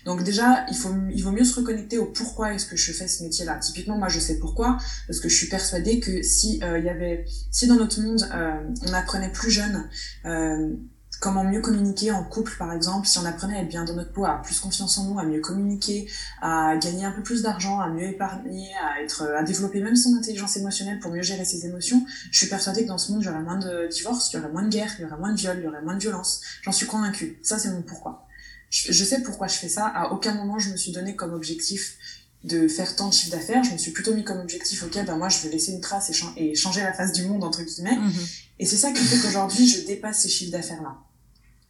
Donc déjà, il, faut, il vaut mieux se reconnecter au pourquoi est-ce que je fais ce métier-là. Typiquement, moi, je sais pourquoi, parce que je suis persuadée que si euh, il y avait, si dans notre monde, euh, on apprenait plus jeune euh, comment mieux communiquer en couple, par exemple, si on apprenait à être bien dans notre peau, à plus confiance en nous, à mieux communiquer, à gagner un peu plus d'argent, à mieux épargner, à être, à développer même son intelligence émotionnelle pour mieux gérer ses émotions, je suis persuadée que dans ce monde, il y aurait moins de divorces, il y aurait moins de guerres, il y aurait moins de viols, il y aurait moins de violence. J'en suis convaincue. Ça, c'est mon pourquoi je, sais pourquoi je fais ça. À aucun moment je me suis donné comme objectif de faire tant de chiffre d'affaires. Je me suis plutôt mis comme objectif, ok, ben moi je veux laisser une trace et, changer la face du monde entre guillemets. Mhm. Et c'est ça qui fait qu'aujourd'hui je dépasse ces chiffres d'affaires là.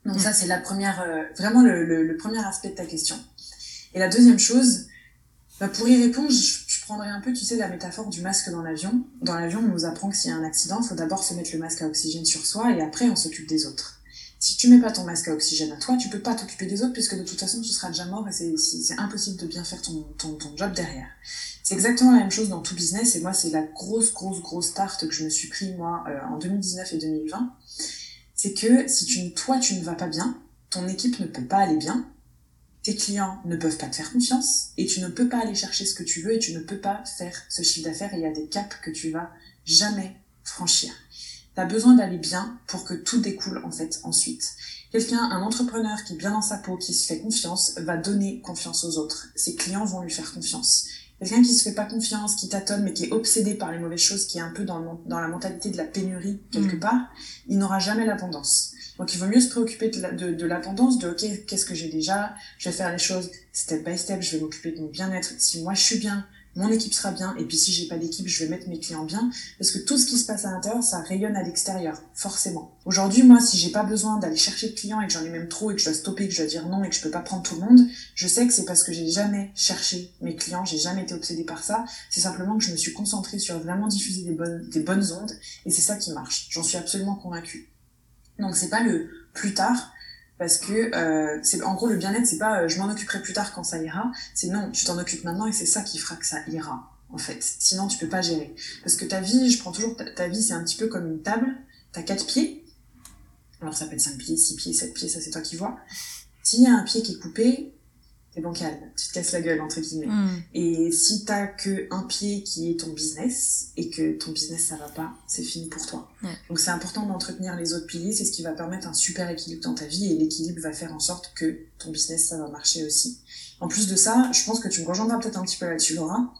Donc ça c'est la première, euh, vraiment le, premier aspect de ta question. Et la deuxième chose, bah, pour y répondre, je, je, prendrais un peu, tu sais, la métaphore du masque dans l'avion. Dans l'avion, on nous apprend que s'il y a un accident, il faut d'abord se mettre le masque à oxygène sur soi et après on s'occupe des autres si tu mets pas ton masque à oxygène à toi, tu peux pas t'occuper des autres puisque de toute façon tu seras déjà mort et c'est impossible de bien faire ton, job derrière. C'est exactement la même chose dans tout business et moi c'est la grosse grosse grosse tarte que je me suis pris moi euh, en 2019 et 2020. C'est que si tu, toi tu ne vas pas bien, ton équipe ne peut pas aller bien, tes clients ne peuvent pas te faire confiance et tu ne peux pas aller chercher ce que tu veux et tu ne peux pas faire ce chiffre d'affaires et il y a des caps que tu vas jamais franchir. T'as besoin d'aller bien pour que tout découle en fait ensuite. Quelqu'un, un entrepreneur qui est bien dans sa peau, qui se fait confiance, va donner confiance aux autres. Ses clients vont lui faire confiance. Quelqu'un qui se fait pas confiance, qui tâtonne, mais qui est obsédé par les mauvaises choses, qui est un peu dans, dans la mentalité de la pénurie quelque mm. part, il n'aura jamais l'abondance. Donc il vaut mieux se préoccuper de l'abondance, de, de, ok, qu'est-ce que j'ai déjà, je vais faire les choses step by step, je vais m'occuper de mon bien-être. Si moi je suis bien, mon équipe sera bien, et puis si j'ai pas d'équipe, je vais mettre mes clients bien, parce que tout ce qui se passe à l'intérieur, ça rayonne à l'extérieur, forcément. Aujourd'hui, moi, si j'ai pas besoin d'aller chercher de clients et que j'en ai même trop et que je dois stopper, que je dois dire non et que je peux pas prendre tout le monde, je sais que c'est parce que j'ai jamais cherché mes clients, j'ai jamais été obsédée par ça, c'est simplement que je me suis concentrée sur vraiment diffuser des bonnes, des bonnes ondes, et c'est ça qui marche. J'en suis absolument convaincue. Donc c'est pas le plus tard, parce que euh, c'est en gros le bien-être c'est pas euh, je m'en occuperai plus tard quand ça ira. C'est non tu t'en occupes maintenant et c'est ça qui fera que ça ira en fait. Sinon tu peux pas gérer. Parce que ta vie je prends toujours ta, vie c'est un petit peu comme une table. T'as quatre pieds. Alors ça peut être cinq pieds six pieds sept pieds ça c'est toi qui vois. S'il y a un pied qui est coupé t'es bancal, tu te casses la gueule entre guillemets. Mm. Et si t'as que un pied qui est ton business et que ton business ça va pas, c'est fini pour toi. Donc c'est important d'entretenir les autres piliers, c'est ce qui va permettre un super équilibre dans ta vie et l'équilibre va faire en sorte que ton business ça va marcher aussi. En plus de ça, je pense que tu me rejoindras peut-être un petit peu là-dessus Laura.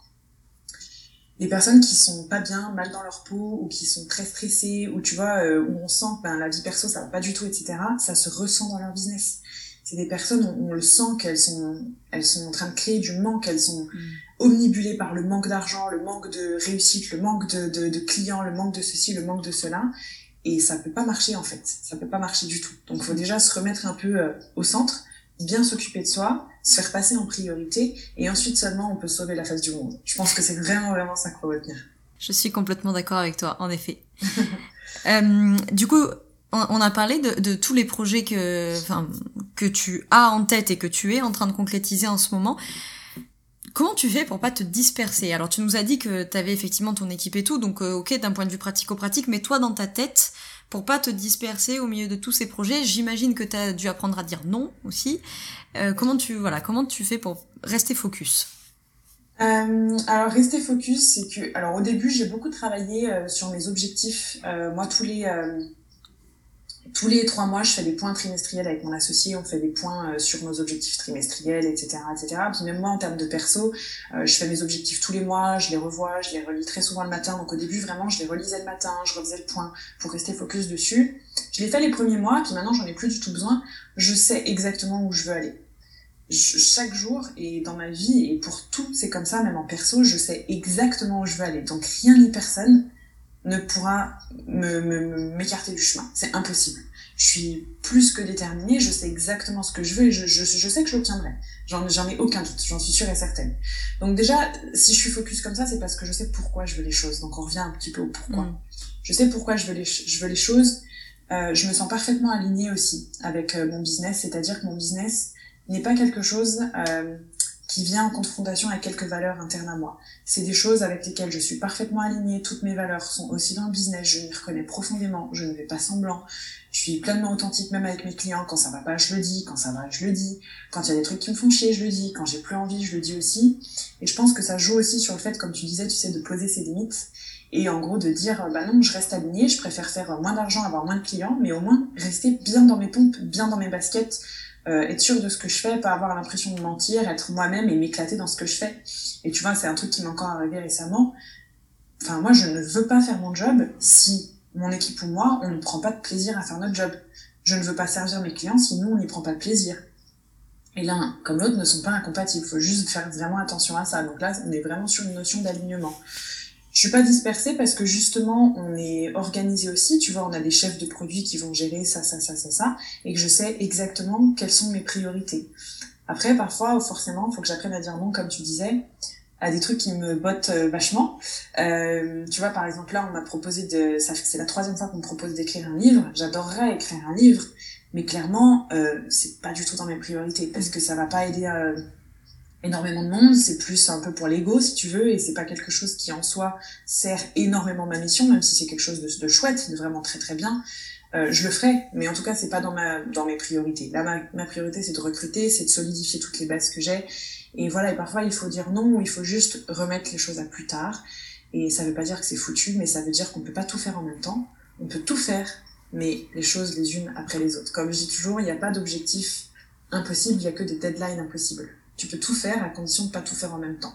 Les personnes qui sont pas bien, mal dans leur peau ou qui sont très stressées ou tu vois euh, où on sent que ben, la vie perso ça va pas du tout etc. Ça se ressent dans leur business c'est des personnes on le sent qu'elles sont elles sont en train de créer du manque elles sont mm. omnibulées par le manque d'argent le manque de réussite le manque de, de, de, clients le manque de ceci le manque de cela. Et ça peut pas marcher en fait. Ça peut pas marcher du tout. Donc faut déjà se remettre un peu euh, au centre bien s'occuper de soi se faire passer en priorité et ensuite seulement on peut sauver la face du monde. Je pense que c'est vraiment vraiment ça qu'il faut retenir. Je suis complètement d'accord avec toi en effet. Euh, du coup on a parlé de, tous les projets que, que tu as en tête et que tu es en train de concrétiser en ce moment. Comment tu fais pour pas te disperser? Alors tu nous as dit que tu avais effectivement ton équipe et tout, donc euh, ok d'un point de vue pratico-pratique, mais toi dans ta tête, pour pas te disperser au milieu de tous ces projets, j'imagine que tu as dû apprendre à dire non aussi. Euh, comment tu voilà, comment tu fais pour rester focus? Euh, alors rester focus, c'est que alors au début j'ai beaucoup travaillé sur mes objectifs. moi tous les tous les trois mois, je fais des points trimestriels avec mon associé, on fait des points euh, sur nos objectifs trimestriels, etc., etc. Puis même moi, en termes de perso, euh, je fais mes objectifs tous les mois, je les revois, je les relis très souvent le matin. Donc au début, vraiment, je les relisais le matin, je refaisais le point pour rester focus dessus. Je l'ai fait les premiers mois, puis maintenant, j'en ai plus du tout besoin. Je sais exactement où je veux aller. chaque jour et dans ma vie et pour tout, c'est comme ça, même en perso, je sais exactement où je veux aller. Donc rien ni personne ne pourra me, m'écarter du chemin. C'est impossible. Je suis plus que déterminée, je sais exactement ce que je veux et je, je, je sais que je l'obtiendrai. J'en, j'en ai aucun doute, j'en suis sûre et certaine. Donc déjà, si je suis focus comme ça, c'est parce que je sais pourquoi je veux les choses. Donc on revient un petit peu au pourquoi. Mm. Je sais pourquoi je veux les, je veux les choses. Euh, je me sens parfaitement alignée aussi avec euh, mon business, c'est-à-dire que mon business n'est pas quelque chose euh, qui vient en confrontation avec quelques valeurs internes à moi. C'est des choses avec lesquelles je suis parfaitement alignée, toutes mes valeurs sont aussi dans le business, je m'y reconnais profondément, je ne vais pas semblant, je suis pleinement authentique même avec mes clients, quand ça va pas je le dis, quand ça va je le dis, quand il y a des trucs qui me font chier je le dis, quand j'ai plus envie je le dis aussi, et je pense que ça joue aussi sur le fait, comme tu disais, tu sais, de poser ses limites, et en gros de dire bah non je reste alignée, je préfère faire moins d'argent, avoir moins de clients, mais au moins rester bien dans mes pompes, bien dans mes baskets, euh, être sûr de ce que je fais, pas avoir l'impression de mentir, être moi-même et m'éclater dans ce que je fais. Et tu vois, c'est un truc qui m'est encore arrivé récemment. Enfin, moi, je ne veux pas faire mon job si mon équipe ou moi, on ne prend pas de plaisir à faire notre job. Je ne veux pas servir mes clients si nous, on n'y prend pas de plaisir. Et l'un comme l'autre ne sont pas incompatibles. Il faut juste faire vraiment attention à ça. Donc là, on est vraiment sur une notion d'alignement. Je suis pas dispersée parce que justement, on est organisé aussi. Tu vois, on a des chefs de produits qui vont gérer ça, ça, ça, ça, ça, et que je sais exactement quelles sont mes priorités. Après, parfois, forcément, faut que j'apprenne à dire non, comme tu disais, à des trucs qui me bottent euh, vachement. Euh, tu vois, par exemple, là, on m'a proposé de, c'est la troisième fois qu'on me propose d'écrire un livre. J'adorerais écrire un livre, mais clairement, euh, c'est pas du tout dans mes priorités parce que ça va pas aider à énormément de monde, c'est plus un peu pour l'ego si tu veux, et c'est pas quelque chose qui en soi sert énormément ma mission, même si c'est quelque chose de, de, chouette, de vraiment très très bien. Euh, je le ferai, mais en tout cas c'est pas dans ma dans mes priorités. Là ma, ma priorité c'est de recruter, c'est de solidifier toutes les bases que j'ai, et voilà. Et parfois il faut dire non, ou il faut juste remettre les choses à plus tard. Et ça veut pas dire que c'est foutu, mais ça veut dire qu'on peut pas tout faire en même temps. On peut tout faire, mais les choses les unes après les autres. Comme je dis toujours, il n'y a pas d'objectif impossible, il y a que des deadlines impossibles. Tu peux tout faire à condition de pas tout faire en même temps.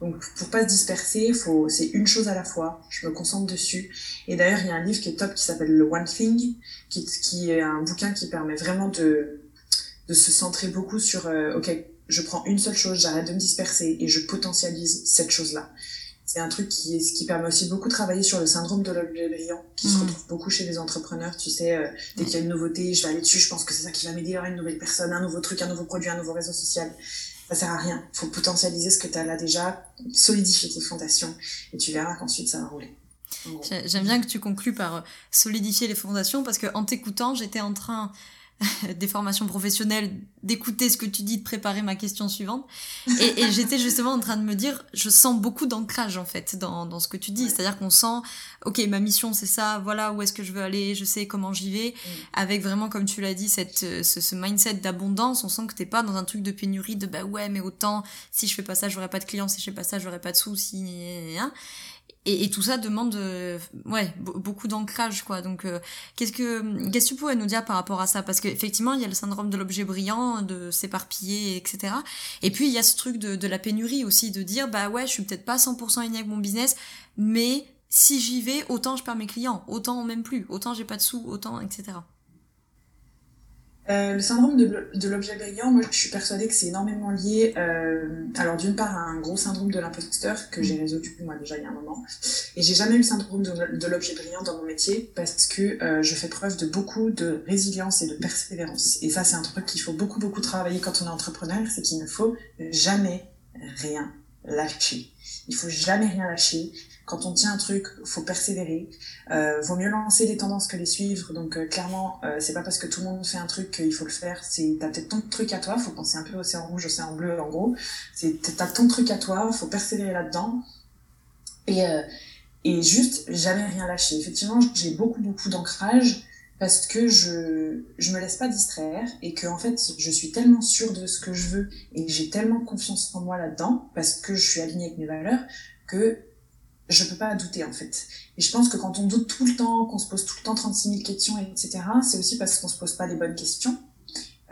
Donc pour pas se disperser, faut c'est une chose à la fois. Je me concentre dessus. Et d'ailleurs, il y a un livre qui est top qui s'appelle Le One Thing, qui, qui est un bouquin qui permet vraiment de de se centrer beaucoup sur euh, ok, je prends une seule chose, j'arrête de me disperser et je potentialise cette chose-là. C'est un truc qui, qui permet aussi beaucoup de travailler sur le syndrome de l'objet brillant, qui se mmh. retrouve beaucoup chez les entrepreneurs. Tu sais, euh, dès qu'il y a une nouveauté, je vais aller dessus, je pense que c'est ça qui va m'aider à une nouvelle personne, un nouveau truc, un nouveau produit, un nouveau réseau social ça sert à rien. Faut potentialiser ce que tu as là déjà, solidifier tes fondations, et tu verras qu'ensuite ça va rouler. J'aime bien que tu conclues par euh, solidifier les fondations parce que en t'écoutant, j'étais en train des formations professionnelles, d'écouter ce que tu dis, de préparer ma question suivante. Et, et j'étais justement en train de me dire, je sens beaucoup d'ancrage en fait dans, dans ce que tu dis. C'est-à-dire qu'on sent, ok, ma mission c'est ça, voilà où est-ce que je veux aller, je sais comment j'y vais. Mm. Avec vraiment, comme tu l'as dit, cette, ce, ce mindset d'abondance, on sent que t'es pas dans un truc de pénurie, de bah ouais, mais autant, si je fais pas ça, j'aurai pas de clients, si je fais pas ça, j'aurai pas de sous, si... Et, et, tout ça demande euh, ouais beaucoup d'ancrage quoi. Donc euh, qu'est-ce que qu'est-ce que tu pourrais nous dire par rapport à ça? Parce qu'effectivement il y a le syndrome de l'objet brillant de s'éparpiller etc et puis il y a ce truc de, de la pénurie aussi de dire bah ouais je suis peut-être pas 100% aligné avec mon business mais si j'y vais autant je perds mes clients autant même plus autant j'ai pas de sous autant etc euh, le syndrome de, l'objet brillant, moi je suis persuadée que c'est énormément lié, euh, alors d'une part à un gros syndrome de l'imposteur que j'ai résolu moi déjà il y a un moment, et j'ai jamais eu le syndrome de, l'objet brillant dans mon métier parce que euh, je fais preuve de beaucoup de résilience et de persévérance. Et ça c'est un truc qu'il faut beaucoup beaucoup travailler quand on est entrepreneur, c'est qu'il ne faut jamais rien lâcher. Il faut jamais rien lâcher quand on tient un truc, faut persévérer. Euh, vaut mieux lancer les tendances que les suivre. Donc euh, clairement, euh, c'est pas parce que tout le monde fait un truc qu'il faut le faire. C'est t'as peut-être ton truc à toi. Faut penser un peu océan rouge, océan bleu, en gros. C'est t'as ton truc à toi. Faut persévérer là-dedans. Et euh, et juste jamais rien lâcher. Effectivement, j'ai beaucoup beaucoup d'ancrage parce que je je me laisse pas distraire et que en fait je suis tellement sûre de ce que je veux et j'ai tellement confiance en moi là-dedans parce que je suis alignée avec mes valeurs que je peux pas douter en fait. Et je pense que quand on doute tout le temps, qu'on se pose tout le temps 36 000 questions, etc., c'est aussi parce qu'on se pose pas les bonnes questions.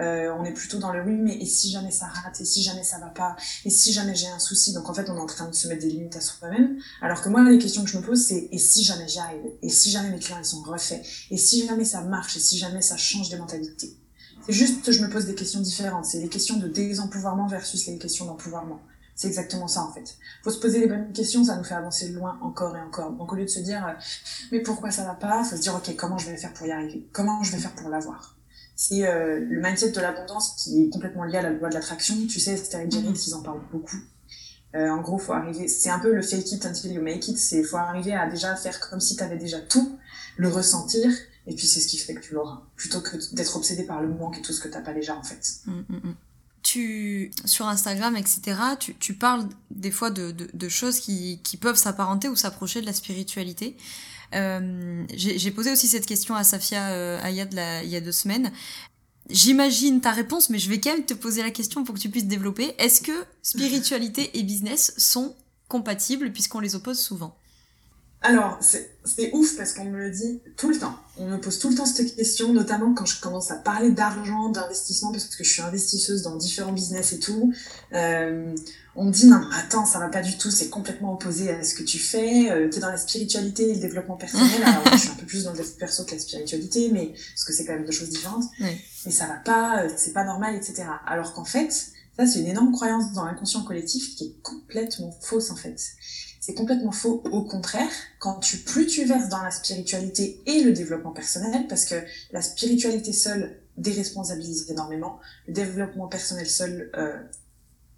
Euh, on est plutôt dans le oui, mais et si jamais ça rate, et si jamais ça va pas, et si jamais j'ai un souci? Donc en fait, on est en train de se mettre des limites à soi-même. Alors que moi, les questions que je me pose, c'est et si jamais j'y arrive, et si jamais mes clients ils sont refaits, et si jamais ça marche, et si jamais ça change des mentalités? C'est juste, je me pose des questions différentes. C'est les questions de désempouvoirment versus les questions d'empouvoirment. C'est exactement ça en fait. Faut se poser les bonnes questions, ça nous fait avancer loin encore et encore. Donc au lieu de se dire euh, mais pourquoi ça va pas, faut se dire ok comment je vais faire pour y arriver, comment je vais faire pour l'avoir? C'est euh, le mindset de l'abondance qui est complètement lié à la loi de l'attraction. Tu sais, Terry Jerry, ils en parlent beaucoup. Euh, en gros, faut arriver. C'est un peu le fake it until you make it. C'est faut arriver à déjà faire comme si tu avais déjà tout, le ressentir, et puis c'est ce qui fait que tu l'auras, plutôt que d'être obsédé par le manque et tout ce que t'as pas déjà en fait. Mm, mm, mm sur Instagram, etc., tu, parles des fois de, choses qui, qui peuvent s'apparenter ou s'approcher de la spiritualité. Euh, J'ai posé aussi cette question à Safia euh, Ayad il y a deux semaines. J'imagine ta réponse, mais je vais quand même te poser la question pour que tu puisses développer. Est-ce que spiritualité et business sont compatibles puisqu'on les oppose souvent? Alors, c'est ouf parce qu'on me le dit tout le temps. On me pose tout le temps cette question, notamment quand je commence à parler d'argent, d'investissement, parce que je suis investisseuse dans différents business et tout. Euh, on me dit non, attends, ça va pas du tout, c'est complètement opposé à ce que tu fais. Euh, T'es dans la spiritualité et le développement personnel. Alors, je suis un peu plus dans le perso que la spiritualité, mais parce que c'est quand même deux choses différentes. Mais ça va pas, euh, c'est pas normal, etc. Alors qu'en fait, ça, c'est une énorme croyance dans l'inconscient collectif qui est complètement fausse en fait. C'est complètement faux. Au contraire, quand tu, plus tu verses dans la spiritualité et le développement personnel, parce que la spiritualité seule déresponsabilise énormément, le développement personnel seul euh,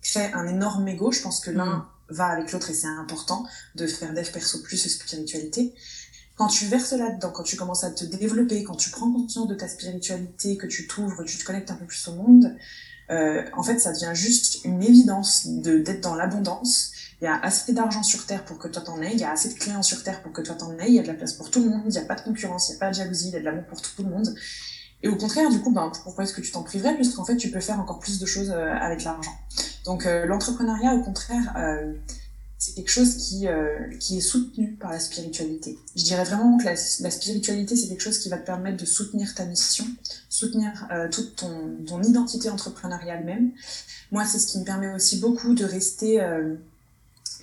crée un énorme ego. Je pense que l'un mm. va avec l'autre et c'est important de faire dev perso plus spiritualité. Quand tu verses là-dedans, quand tu commences à te développer, quand tu prends conscience de ta spiritualité, que tu t'ouvres, tu te connectes un peu plus au monde, euh, en fait, ça devient juste une évidence d'être dans l'abondance il y a assez d'argent sur Terre pour que toi t'en aies, il y a assez de clients sur Terre pour que toi t'en aies, il y a de la place pour tout le monde, il n'y a pas de concurrence, il n'y a pas de jalousie, il y a de l'amour pour tout le monde. Et au contraire, du coup, ben, pourquoi est-ce que tu t'en priverais Puisqu'en fait, tu peux faire encore plus de choses euh, avec l'argent. Donc euh, l'entrepreneuriat, au contraire, euh, c'est quelque chose qui, qui est soutenu par la spiritualité. Je dirais vraiment que la, la spiritualité, c'est quelque chose qui va te permettre de soutenir ta mission, soutenir toute ton, ton identité entrepreneuriale même. Moi, c'est ce qui me permet aussi beaucoup de rester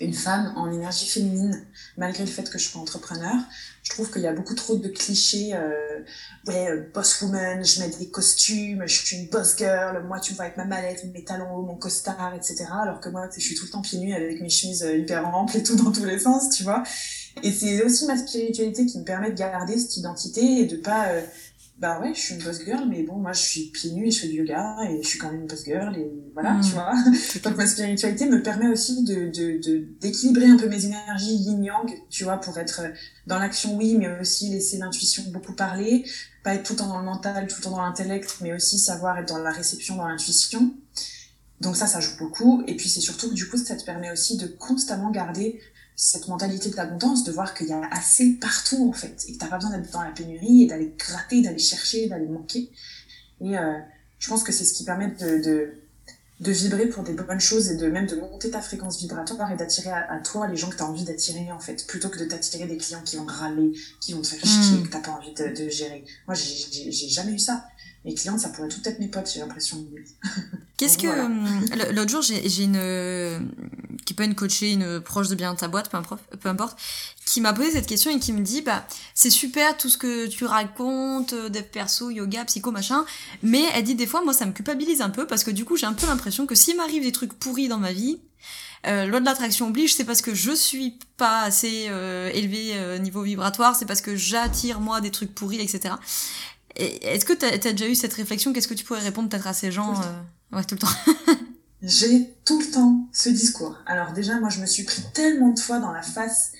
une femme en énergie féminine, malgré le fait que je sois entrepreneur. Je trouve qu'il y a beaucoup trop de clichés. Euh, ouais, euh, boss woman, je mets des costumes, je suis une boss girl, moi tu me vois avec ma mallette, mes talons hauts, mon costard, etc. Alors que moi, je suis tout le temps pieds nus avec mes chemises euh, hyper amples et tout dans tous les sens, tu vois. Et c'est aussi ma spiritualité qui me permet de garder cette identité et de pas... Euh, bah ouais, je suis une boss girl, mais bon, moi je suis pieds nus et je fais du yoga et je suis quand même une boss girl et voilà, mmh. tu vois. Donc ma spiritualité me permet aussi de, de, d'équilibrer un peu mes énergies yin-yang, tu vois, pour être dans l'action, oui, mais aussi laisser l'intuition beaucoup parler, pas être tout le temps dans le mental, tout le temps dans l'intellect, mais aussi savoir être dans la réception, dans l'intuition. Donc ça, ça joue beaucoup. Et puis c'est surtout que du coup, ça te permet aussi de constamment garder cette mentalité de l'abondance, de voir qu'il y a assez partout en fait, et que t'as pas besoin d'être dans la pénurie et d'aller gratter, d'aller chercher, d'aller manquer. Et euh, je pense que c'est ce qui permet de, de, de, vibrer pour des bonnes choses et de même de monter ta fréquence vibratoire et d'attirer à, toi les gens que tu as envie d'attirer en fait, plutôt que de t'attirer des clients qui vont râler, qui vont te faire chier, mmh. que t'as pas envie de, de gérer. Moi, j'ai jamais eu ça mes clientes, ça pourrait tout être mes potes, j'ai l'impression. Qu'est-ce que. Euh, l'autre jour, j'ai une. qui peut être une coachée, une proche de bien ta boîte, peu, peu importe, qui m'a posé cette question et qui me dit bah, c'est super tout ce que tu racontes, euh, dev perso, yoga, psycho, machin, mais elle dit des fois, moi, ça me culpabilise un peu parce que du coup, j'ai un peu l'impression que s'il m'arrive des trucs pourris dans ma vie, euh, loi de l'attraction oblige, c'est parce que je suis pas assez euh, élevé euh, niveau vibratoire, c'est parce que j'attire moi des trucs pourris, etc. Est-ce que tu as, déjà eu cette réflexion? Qu'est-ce que tu pourrais répondre peut-être à ces gens euh... Ouais, tout le temps? J'ai tout le temps ce discours. Alors déjà, moi, je me suis pris tellement de fois dans la face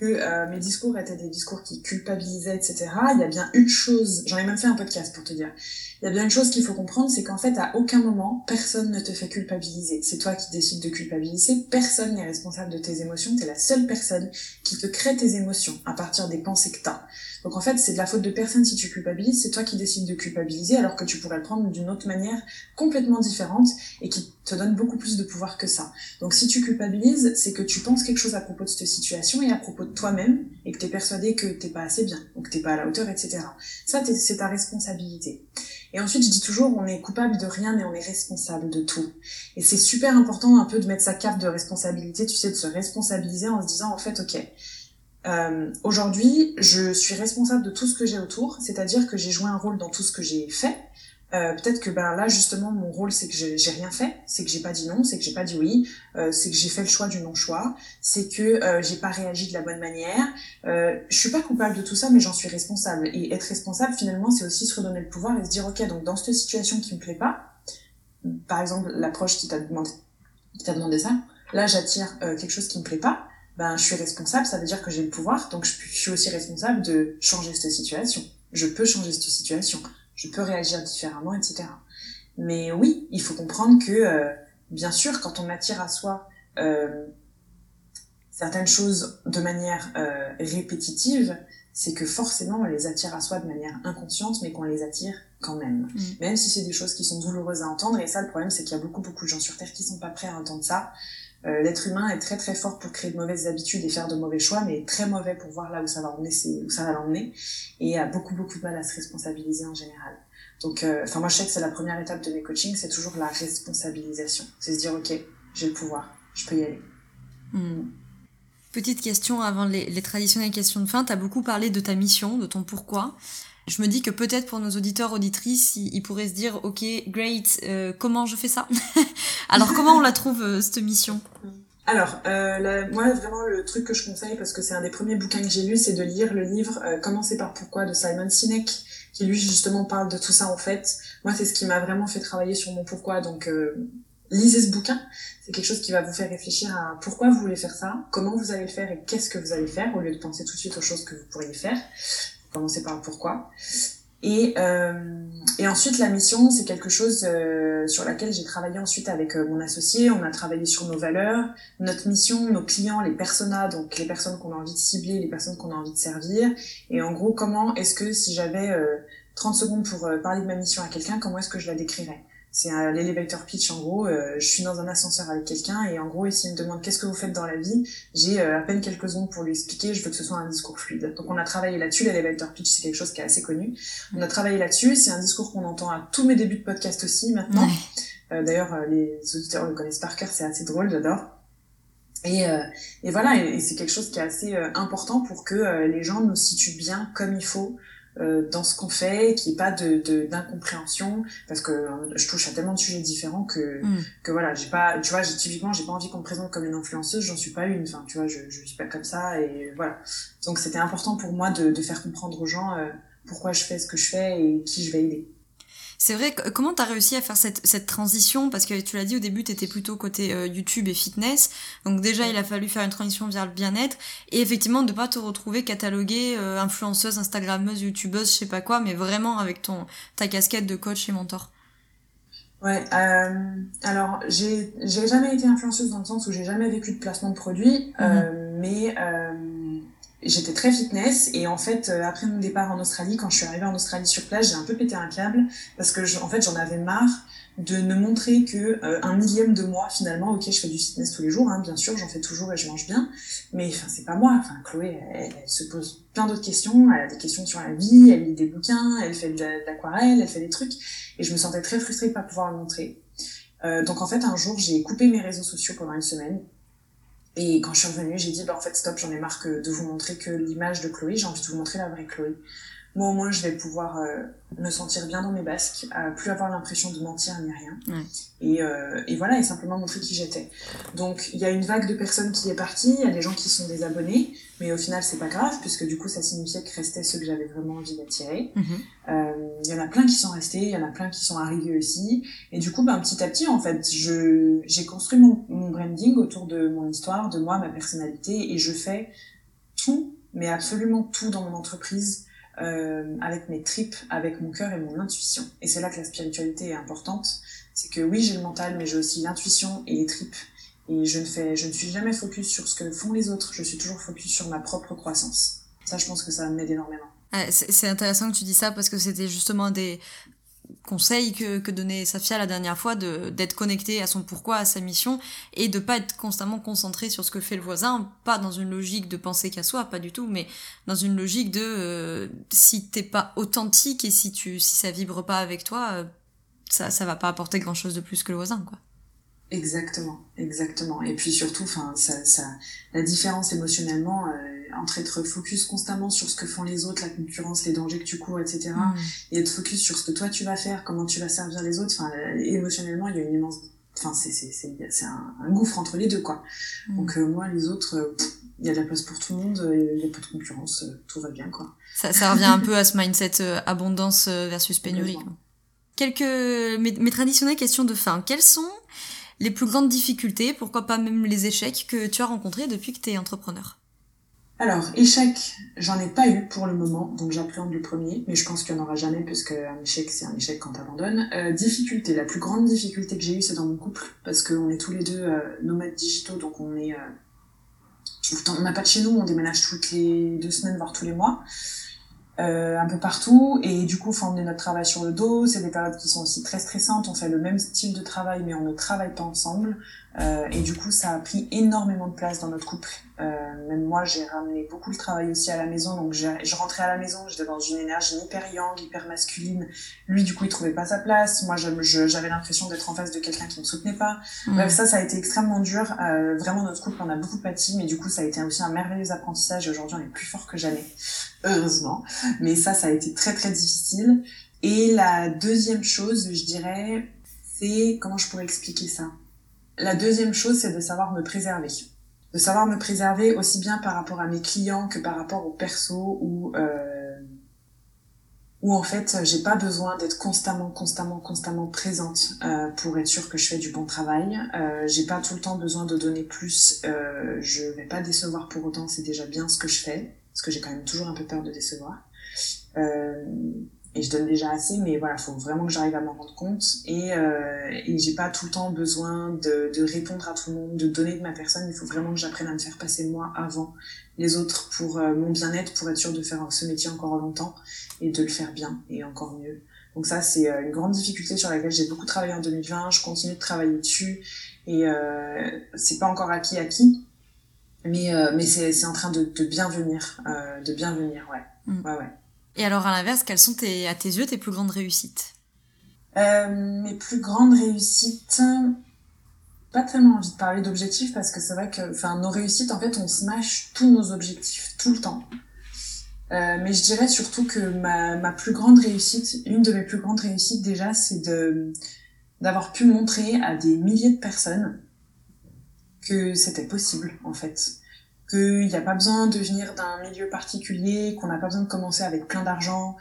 que euh, mes discours étaient des discours qui culpabilisaient, etc. Il y a bien une chose, j'en ai même fait un podcast pour te dire, il y a bien une chose qu'il faut comprendre, c'est qu'en fait, à aucun moment, personne ne te fait culpabiliser. C'est toi qui décides de culpabiliser, personne n'est responsable de tes émotions, t'es la seule personne qui te crée tes émotions à partir des pensées que t'as. Donc en fait, c'est de la faute de personne si tu culpabilises, c'est toi qui décides de culpabiliser alors que tu pourrais le prendre d'une autre manière complètement différente et qui te donne beaucoup plus de pouvoir que ça. Donc si tu culpabilises, c'est que tu penses quelque chose à propos de cette situation et à propos de toi-même et que t'es persuadé que t'es pas assez bien ou que t'es pas à la hauteur, etc. Ça, c'est ta responsabilité. Et ensuite, je dis toujours, on est coupable de rien, mais on est responsable de tout. Et c'est super important un peu de mettre sa carte de responsabilité, tu sais, de se responsabiliser en se disant, en fait, ok, euh, aujourd'hui, je suis responsable de tout ce que j'ai autour, c'est-à-dire que j'ai joué un rôle dans tout ce que j'ai fait. Euh, peut-être que ben là justement mon rôle c'est que j'ai rien fait, c'est que j'ai pas dit non, c'est que j'ai pas dit oui, euh, c'est que j'ai fait le choix du non choix, c'est que euh, j'ai pas réagi de la bonne manière. Euh, je suis pas coupable de tout ça, mais j'en suis responsable. Et être responsable finalement c'est aussi se redonner le pouvoir et se dire ok donc dans cette situation qui me plaît pas, par exemple l'approche qui t'a demandé qui t'a demandé ça, là j'attire euh, quelque chose qui me plaît pas ben, je suis responsable, ça veut dire que j'ai le pouvoir, donc je, suis aussi responsable de changer cette situation. Je peux changer cette situation, je peux réagir différemment, etc. Mais oui, il faut comprendre que, euh, bien sûr, quand on attire à soi euh, certaines choses de manière euh, répétitive, c'est que forcément on les attire à soi de manière inconsciente, mais qu'on les attire quand même. Mm. Même si c'est des choses qui sont douloureuses à entendre. Et ça, le problème, c'est qu'il y a beaucoup, beaucoup de gens sur Terre qui sont pas prêts à entendre ça. Euh, L'être humain est très, très fort pour créer de mauvaises habitudes et faire de mauvais choix, mais très mauvais pour voir là où ça va emmener, où ça va l'emmener. Et a beaucoup, beaucoup de mal à se responsabiliser en général. Donc, euh, enfin, moi, je sais que c'est la première étape de mes coachings, c'est toujours la responsabilisation. C'est se dire, ok, j'ai le pouvoir, je peux y aller. Hmm. Petite question avant les, les traditionnelles questions de fin. Tu as beaucoup parlé de ta mission, de ton pourquoi. Je me dis que peut-être pour nos auditeurs, auditrices, ils, pourraient se dire, ok, great, euh, comment je fais ça Alors comment on la trouve, euh, cette mission? Alors, euh, moi, vraiment, le truc que je conseille, parce que c'est un des premiers bouquins que j'ai lu, c'est de lire le livre euh, Commencer par pourquoi de Simon Sinek, qui lui, justement, parle de tout ça, en fait. Moi, c'est ce qui m'a vraiment fait travailler sur mon pourquoi, donc euh, lisez ce bouquin. C'est quelque chose qui va vous faire réfléchir à pourquoi vous voulez faire ça, comment vous allez le faire et qu'est-ce que vous allez faire, au lieu de penser tout de suite aux choses que vous pourriez faire. Commencez par le pourquoi. Et, euh, et ensuite, la mission, c'est quelque chose euh, sur laquelle j'ai travaillé ensuite avec euh, mon associé. On a travaillé sur nos valeurs, notre mission, nos clients, les personas, donc les personnes qu'on a envie de cibler, les personnes qu'on a envie de servir. Et en gros, comment est-ce que si j'avais euh, 30 secondes pour euh, parler de ma mission à quelqu'un, comment est-ce que je la décrirais? C'est un- l'elevator pitch en gros. euh, je suis dans un ascenseur avec quelqu'un et en gros, et s'il me demande qu'est-ce que vous faites dans la vie, j'ai euh, à peine quelques secondes pour lui expliquer. Je veux que ce soit un discours fluide. Donc on a travaillé là-dessus. L'elevator pitch, c'est quelque chose qui est assez connu. On a travaillé là-dessus. C'est un discours qu'on entend à tous mes débuts de podcast aussi maintenant. Ouais. Euh, D'ailleurs, euh, les auditeurs le connaissent par cœur, c'est assez drôle, j'adore. Et, euh, et voilà, et, et c'est quelque chose qui est assez euh, important pour que les gens nous situent bien comme il faut dans ce qu'on fait, qu'il n'y ait pas de de- d'incompréhension, parce que euh, je touche à tellement de sujets différents que Mm. que voilà, j'ai pas, tu vois, typiquement, j'ai pas envie qu'on me présente comme une influenceuse, j'en suis pas une, enfin, tu vois, je je suis pas comme ça et voilà. Donc c'était important pour moi de de faire comprendre aux gens euh, pourquoi je fais ce que je fais et qui je vais aider. C'est vrai, comment t'as réussi à faire cette, cette transition? Parce que tu l'as dit au début, t'étais plutôt côté euh, YouTube et fitness. Donc déjà, il a fallu faire une transition vers le bien-être. Et effectivement, de pas te retrouver cataloguée euh, influenceuse, instagrammeuse, youtubeuse, je sais pas quoi, mais vraiment avec ton ta casquette de coach et mentor. Ouais, euh, alors j'ai jamais été influenceuse dans le sens où j'ai jamais vécu de placement de produits, euh, mais j'étais très fitness et en fait euh, après mon départ en Australie, quand je suis arrivée en Australie sur place, j'ai un peu pété un câble parce que je- en fait j'en avais marre de ne montrer que euh, un millième de moi finalement. Ok, je fais du fitness tous les jours, hein, bien sûr, j'en fais toujours et je mange bien, mais enfin c'est pas moi. Enfin Chloé, elle, se pose plein d'autres questions, elle a des questions sur la vie, elle lit des bouquins, elle fait de de l'aquarelle, elle fait des trucs et je me sentais très frustrée de pas pouvoir le montrer. Euh, donc en fait un jour j'ai coupé mes réseaux sociaux pendant une semaine et quand je suis revenue j'ai dit bah en fait stop j'en ai marre que de vous montrer que l'image de Chloé j'ai envie de vous montrer la vraie Chloé. Moi au moins je vais pouvoir euh, me sentir bien dans mes basques, plus avoir l'impression de mentir ni rien Ouais. et, euh, et voilà et simplement montrer qui j'étais. Donc il y a une vague de personnes qui est partie, il y a des gens qui sont désabonnés mais au final c'est pas grave puisque du coup ça signifiait que restaient ceux que j'avais vraiment envie d'attirer. Mhm. Euh, Il y en a plein qui sont restés, il y en a plein qui sont arrivés aussi. Et du coup, ben, petit à petit, en fait, je j'ai construit mon, mon branding autour de mon histoire, de moi, ma personnalité, et je fais tout, mais absolument tout dans mon entreprise euh, avec mes tripes, avec mon cœur et mon intuition. Et c'est là que la spiritualité est importante. C'est que oui, j'ai le mental, mais j'ai aussi l'intuition et les tripes. Et je ne fais, je ne suis jamais focus sur ce que font les autres. Je suis toujours focus sur ma propre croissance. Ça, je pense que ça m'aide énormément. Ouais, c'est intéressant que tu dis ça parce que c'était justement des conseils que, que donnait Safia la dernière fois d'être connecté à son pourquoi, à sa mission et de pas être constamment concentré sur ce que fait le voisin, pas dans une logique de penser qu'à soi, pas du tout, mais dans une logique de euh, si t'es pas authentique et si tu si ça vibre pas avec toi, euh, ça ça va pas apporter grand chose de plus que le voisin quoi. Exactement, exactement. Et puis surtout, enfin, ça, ça, la différence émotionnellement euh, entre être focus constamment sur ce que font les autres, la concurrence, les dangers que tu cours, etc., Mm. et être focus sur ce que toi tu vas faire, comment tu vas servir les autres. Enfin, euh, émotionnellement, il y a une immense, enfin, c'est c'est c'est c'est un, un gouffre entre les deux, quoi. Mm. Donc euh, moi, les autres, euh, pff, il y a de la place pour tout le monde, euh, il y a pas de concurrence, tout va bien, quoi. Ça, ça revient un peu à ce mindset euh, abondance versus pénurie. Quoi. Quelques mes, mes traditionnelles questions de fin. Quelles sont les plus grandes difficultés, pourquoi pas même les échecs que tu as rencontrés depuis que tu es entrepreneur Alors, échec, j'en ai pas eu pour le moment, donc j'appréhende le premier, mais je pense qu'il n'y en aura jamais, parce qu'un échec, c'est un échec quand t'abandonnes. Euh, difficulté, la plus grande difficulté que j'ai eue, c'est dans mon couple, parce qu'on est tous les deux euh, nomades digitaux, donc on est... Euh, on n'a pas de chez nous, on déménage toutes les deux semaines, voire tous les mois. Euh, un peu partout. Et du coup faut emmener notre travail sur le dos. C'est des périodes qui sont aussi très stressantes. On fait le même style de travail mais on ne travaille pas ensemble. Euh, et du coup ça a pris énormément de place dans notre couple même moi j'ai ramené beaucoup le travail aussi à la maison donc je rentrais à la maison j'étais dans une énergie hyper yang hyper masculine lui du coup il trouvait pas sa place moi j'avais l'impression d'être en face de quelqu'un qui me soutenait pas mmh. bref ça ça a été extrêmement dur vraiment notre couple on a beaucoup pâti mais du coup ça a été aussi un merveilleux apprentissage et aujourd'hui on est plus fort que jamais heureusement. Mais ça, ça a été très très difficile. Et la deuxième chose, je dirais, c'est comment je pourrais expliquer ça? La deuxième chose, c'est de savoir me préserver. De savoir me préserver aussi bien par rapport à mes clients que par rapport au perso ou euh, où en fait j'ai pas besoin d'être constamment constamment constamment présente euh, pour être sûre que je fais du bon travail euh, j'ai pas tout le temps besoin de donner plus euh, je vais pas décevoir pour autant c'est déjà bien ce que je fais parce que j'ai quand même toujours un peu peur de décevoir. Euh, et je donne déjà assez, mais voilà, faut vraiment que j'arrive à m'en rendre compte. Et, euh, et j'ai pas tout le temps besoin de, de, répondre à tout le monde, de donner de ma personne. Il faut vraiment que j'apprenne à me faire passer moi avant les autres pour euh, mon bien-être, pour être sûr de faire ce métier encore longtemps et de le faire bien et encore mieux. Donc ça, c'est euh, une grande difficulté sur laquelle j'ai beaucoup travaillé en 2020. Je continue de travailler dessus et euh, c'est pas encore acquis acquis, mais, euh, mais c'est en train de, de bien venir, euh, de bien venir, ouais. Mm. ouais, ouais. Et alors, à l'inverse, quelles sont à tes yeux tes plus grandes réussites? Euh, Mes plus grandes réussites, pas tellement envie de parler d'objectifs parce que c'est vrai que, nos réussites, en fait, on smash tous nos objectifs tout le temps. Euh, mais je dirais surtout que ma, plus grande réussite, une de mes plus grandes réussites déjà, c'est d'avoir pu montrer à des milliers de personnes que c'était possible en fait qu'il n'y a pas besoin de venir d'un milieu particulier, qu'on n'a pas besoin de commencer avec plein d'argent,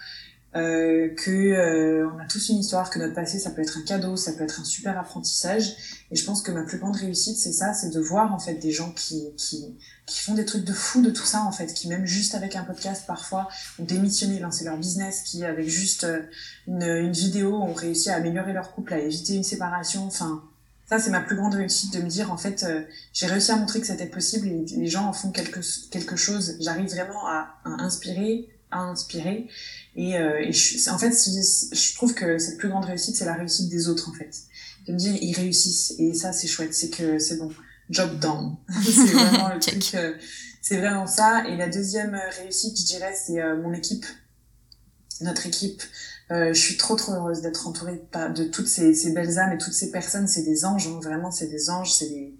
euh, que euh, on a tous une histoire, que notre passé ça peut être un cadeau, ça peut être un super apprentissage. Et je pense que ma plus grande réussite c'est ça, c'est de voir en fait des gens qui, qui qui font des trucs de fou de tout ça en fait, qui même juste avec un podcast parfois ont démissionné, lancé leur business, qui avec juste euh, une, une vidéo ont réussi à améliorer leur couple, à éviter une séparation. Enfin, ça c'est ma plus grande réussite de me dire en fait euh, j'ai réussi à montrer que c'était possible et les gens en font quelque quelque chose. J'arrive vraiment à, inspirer à inspirer. Et, euh, et je, en fait je trouve que cette plus grande réussite c'est la réussite des autres en fait. De me dire ils réussissent. Et ça c'est chouette. C'est que c'est bon job done c'est vraiment le truc euh, c'est vraiment ça. Et la deuxième réussite je dirais c'est mon équipe. Notre équipe euh, je suis trop trop heureuse d'être entourée de, toutes ces, ces, belles âmes et toutes ces personnes. C'est des anges, hein, vraiment, c'est des anges, c'est des,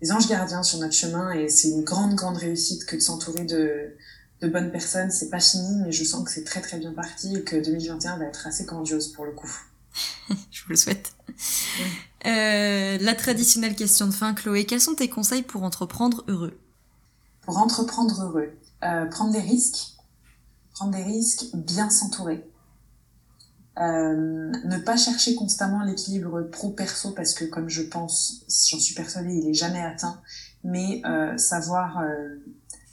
des, anges gardiens sur notre chemin et c'est une grande grande réussite que de s'entourer de, de bonnes personnes. C'est pas fini, mais je sens que c'est très très bien parti et que 2021 va être assez grandiose pour le coup. je vous le souhaite. Euh, la traditionnelle question de fin, Chloé, quels sont tes conseils pour entreprendre heureux? Pour entreprendre heureux, euh, prendre des risques, prendre des risques, bien s'entourer euh, ne pas chercher constamment l'équilibre pro-perso parce que comme je pense, j'en suis persuadée, il est jamais atteint, mais euh, savoir euh,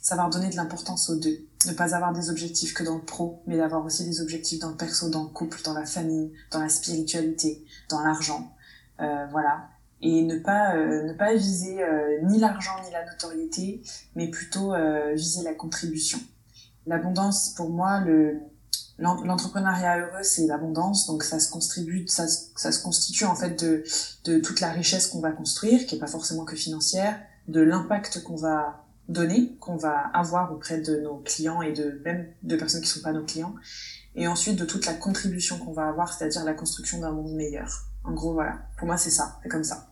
savoir donner de l'importance aux deux, ne pas avoir des objectifs que dans le pro, mais d'avoir aussi des objectifs dans le perso, dans le couple, dans la famille, dans la spiritualité, dans l'argent, euh, voilà. Et ne pas ne pas viser ni l'argent ni la notoriété, mais plutôt viser la contribution. L'abondance, pour moi, le L'entrepreneuriat heureux, c'est l'abondance, donc ça se ça, se constitue en fait de, de toute la richesse qu'on va construire, qui est pas forcément que financière, de l'impact qu'on va donner, qu'on va avoir auprès de nos clients et de même de personnes qui sont pas nos clients, et ensuite de toute la contribution qu'on va avoir, c'est-à-dire la construction d'un monde meilleur. En gros, voilà. Pour moi, c'est ça, c'est comme ça.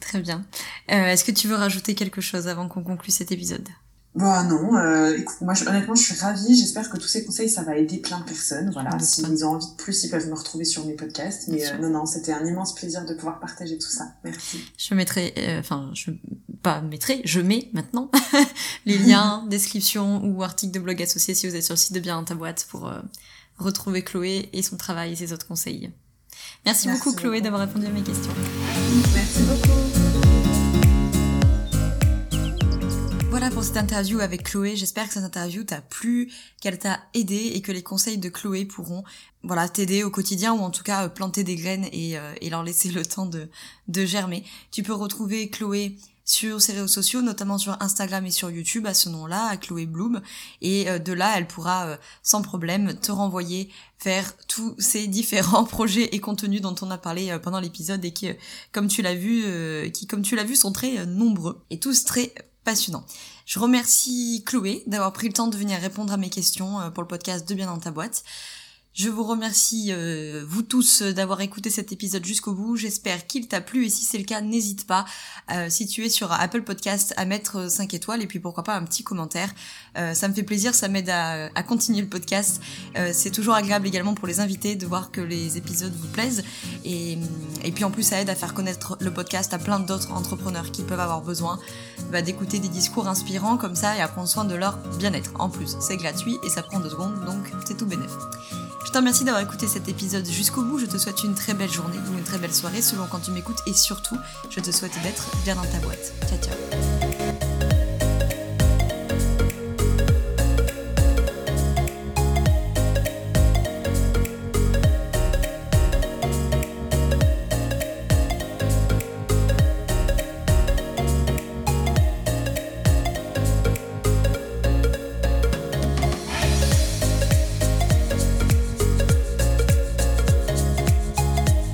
Très bien. Euh, Est-ce que tu veux rajouter quelque chose avant qu'on conclue cet épisode? Bah non, euh, écoute, moi honnêtement je suis ravie, j'espère que tous ces conseils ça va aider plein de personnes, voilà, s'ils ont envie de plus ils peuvent me retrouver sur mes podcasts, mais euh, non non c'était un immense plaisir de pouvoir partager tout ça, merci. Je mettrai, euh, enfin je pas mettrai, je mets maintenant les liens, description ou articles de blog associés si vous êtes sur le site de Bien ta boîte pour retrouver Chloé et son travail et ses autres conseils. Merci, Merci beaucoup Chloé d'avoir répondu à mes questions. Merci beaucoup. Pour cette interview avec Chloé. J'espère que cette interview t'a plu, qu'elle t'a aidé et que les conseils de Chloé pourront voilà t'aider au quotidien ou en tout cas planter des graines et, et leur laisser le temps de, de germer. Tu peux retrouver Chloé sur ses réseaux sociaux, notamment sur Instagram et sur YouTube à ce nom-là, à Chloé Bloom. Et euh, de là, elle pourra euh, sans problème te renvoyer vers tous ces différents projets et contenus dont on a parlé euh, pendant l'épisode et qui, comme tu l'as vu, qui, comme tu l'as vu, sont très nombreux et tous très passionnants. Je remercie Chloé d'avoir pris le temps de venir répondre à mes questions pour le podcast de Bien dans ta boîte. Je vous remercie, euh, vous tous, d'avoir écouté cet épisode jusqu'au bout. J'espère qu'il t'a plu et si c'est le cas, n'hésite pas, euh, si tu es sur Apple Podcast, à mettre 5 étoiles et puis pourquoi pas un petit commentaire. Euh, ça me fait plaisir, ça m'aide à, à, continuer le podcast. c'est toujours agréable également pour les invités de voir que les épisodes vous plaisent. Et, et puis en plus, ça aide à faire connaître le podcast à plein d'autres entrepreneurs qui peuvent avoir besoin bah, d'écouter des discours inspirants comme ça et à prendre soin de leur bien-être. En plus, c'est gratuit et ça prend deux secondes, donc c'est tout bénéf. Te remercie d'avoir écouté cet épisode jusqu'au bout. Je te souhaite une très belle journée ou une très belle soirée selon quand tu m'écoutes et surtout, je te souhaite d'être bien dans ta boîte. Ciao ciao.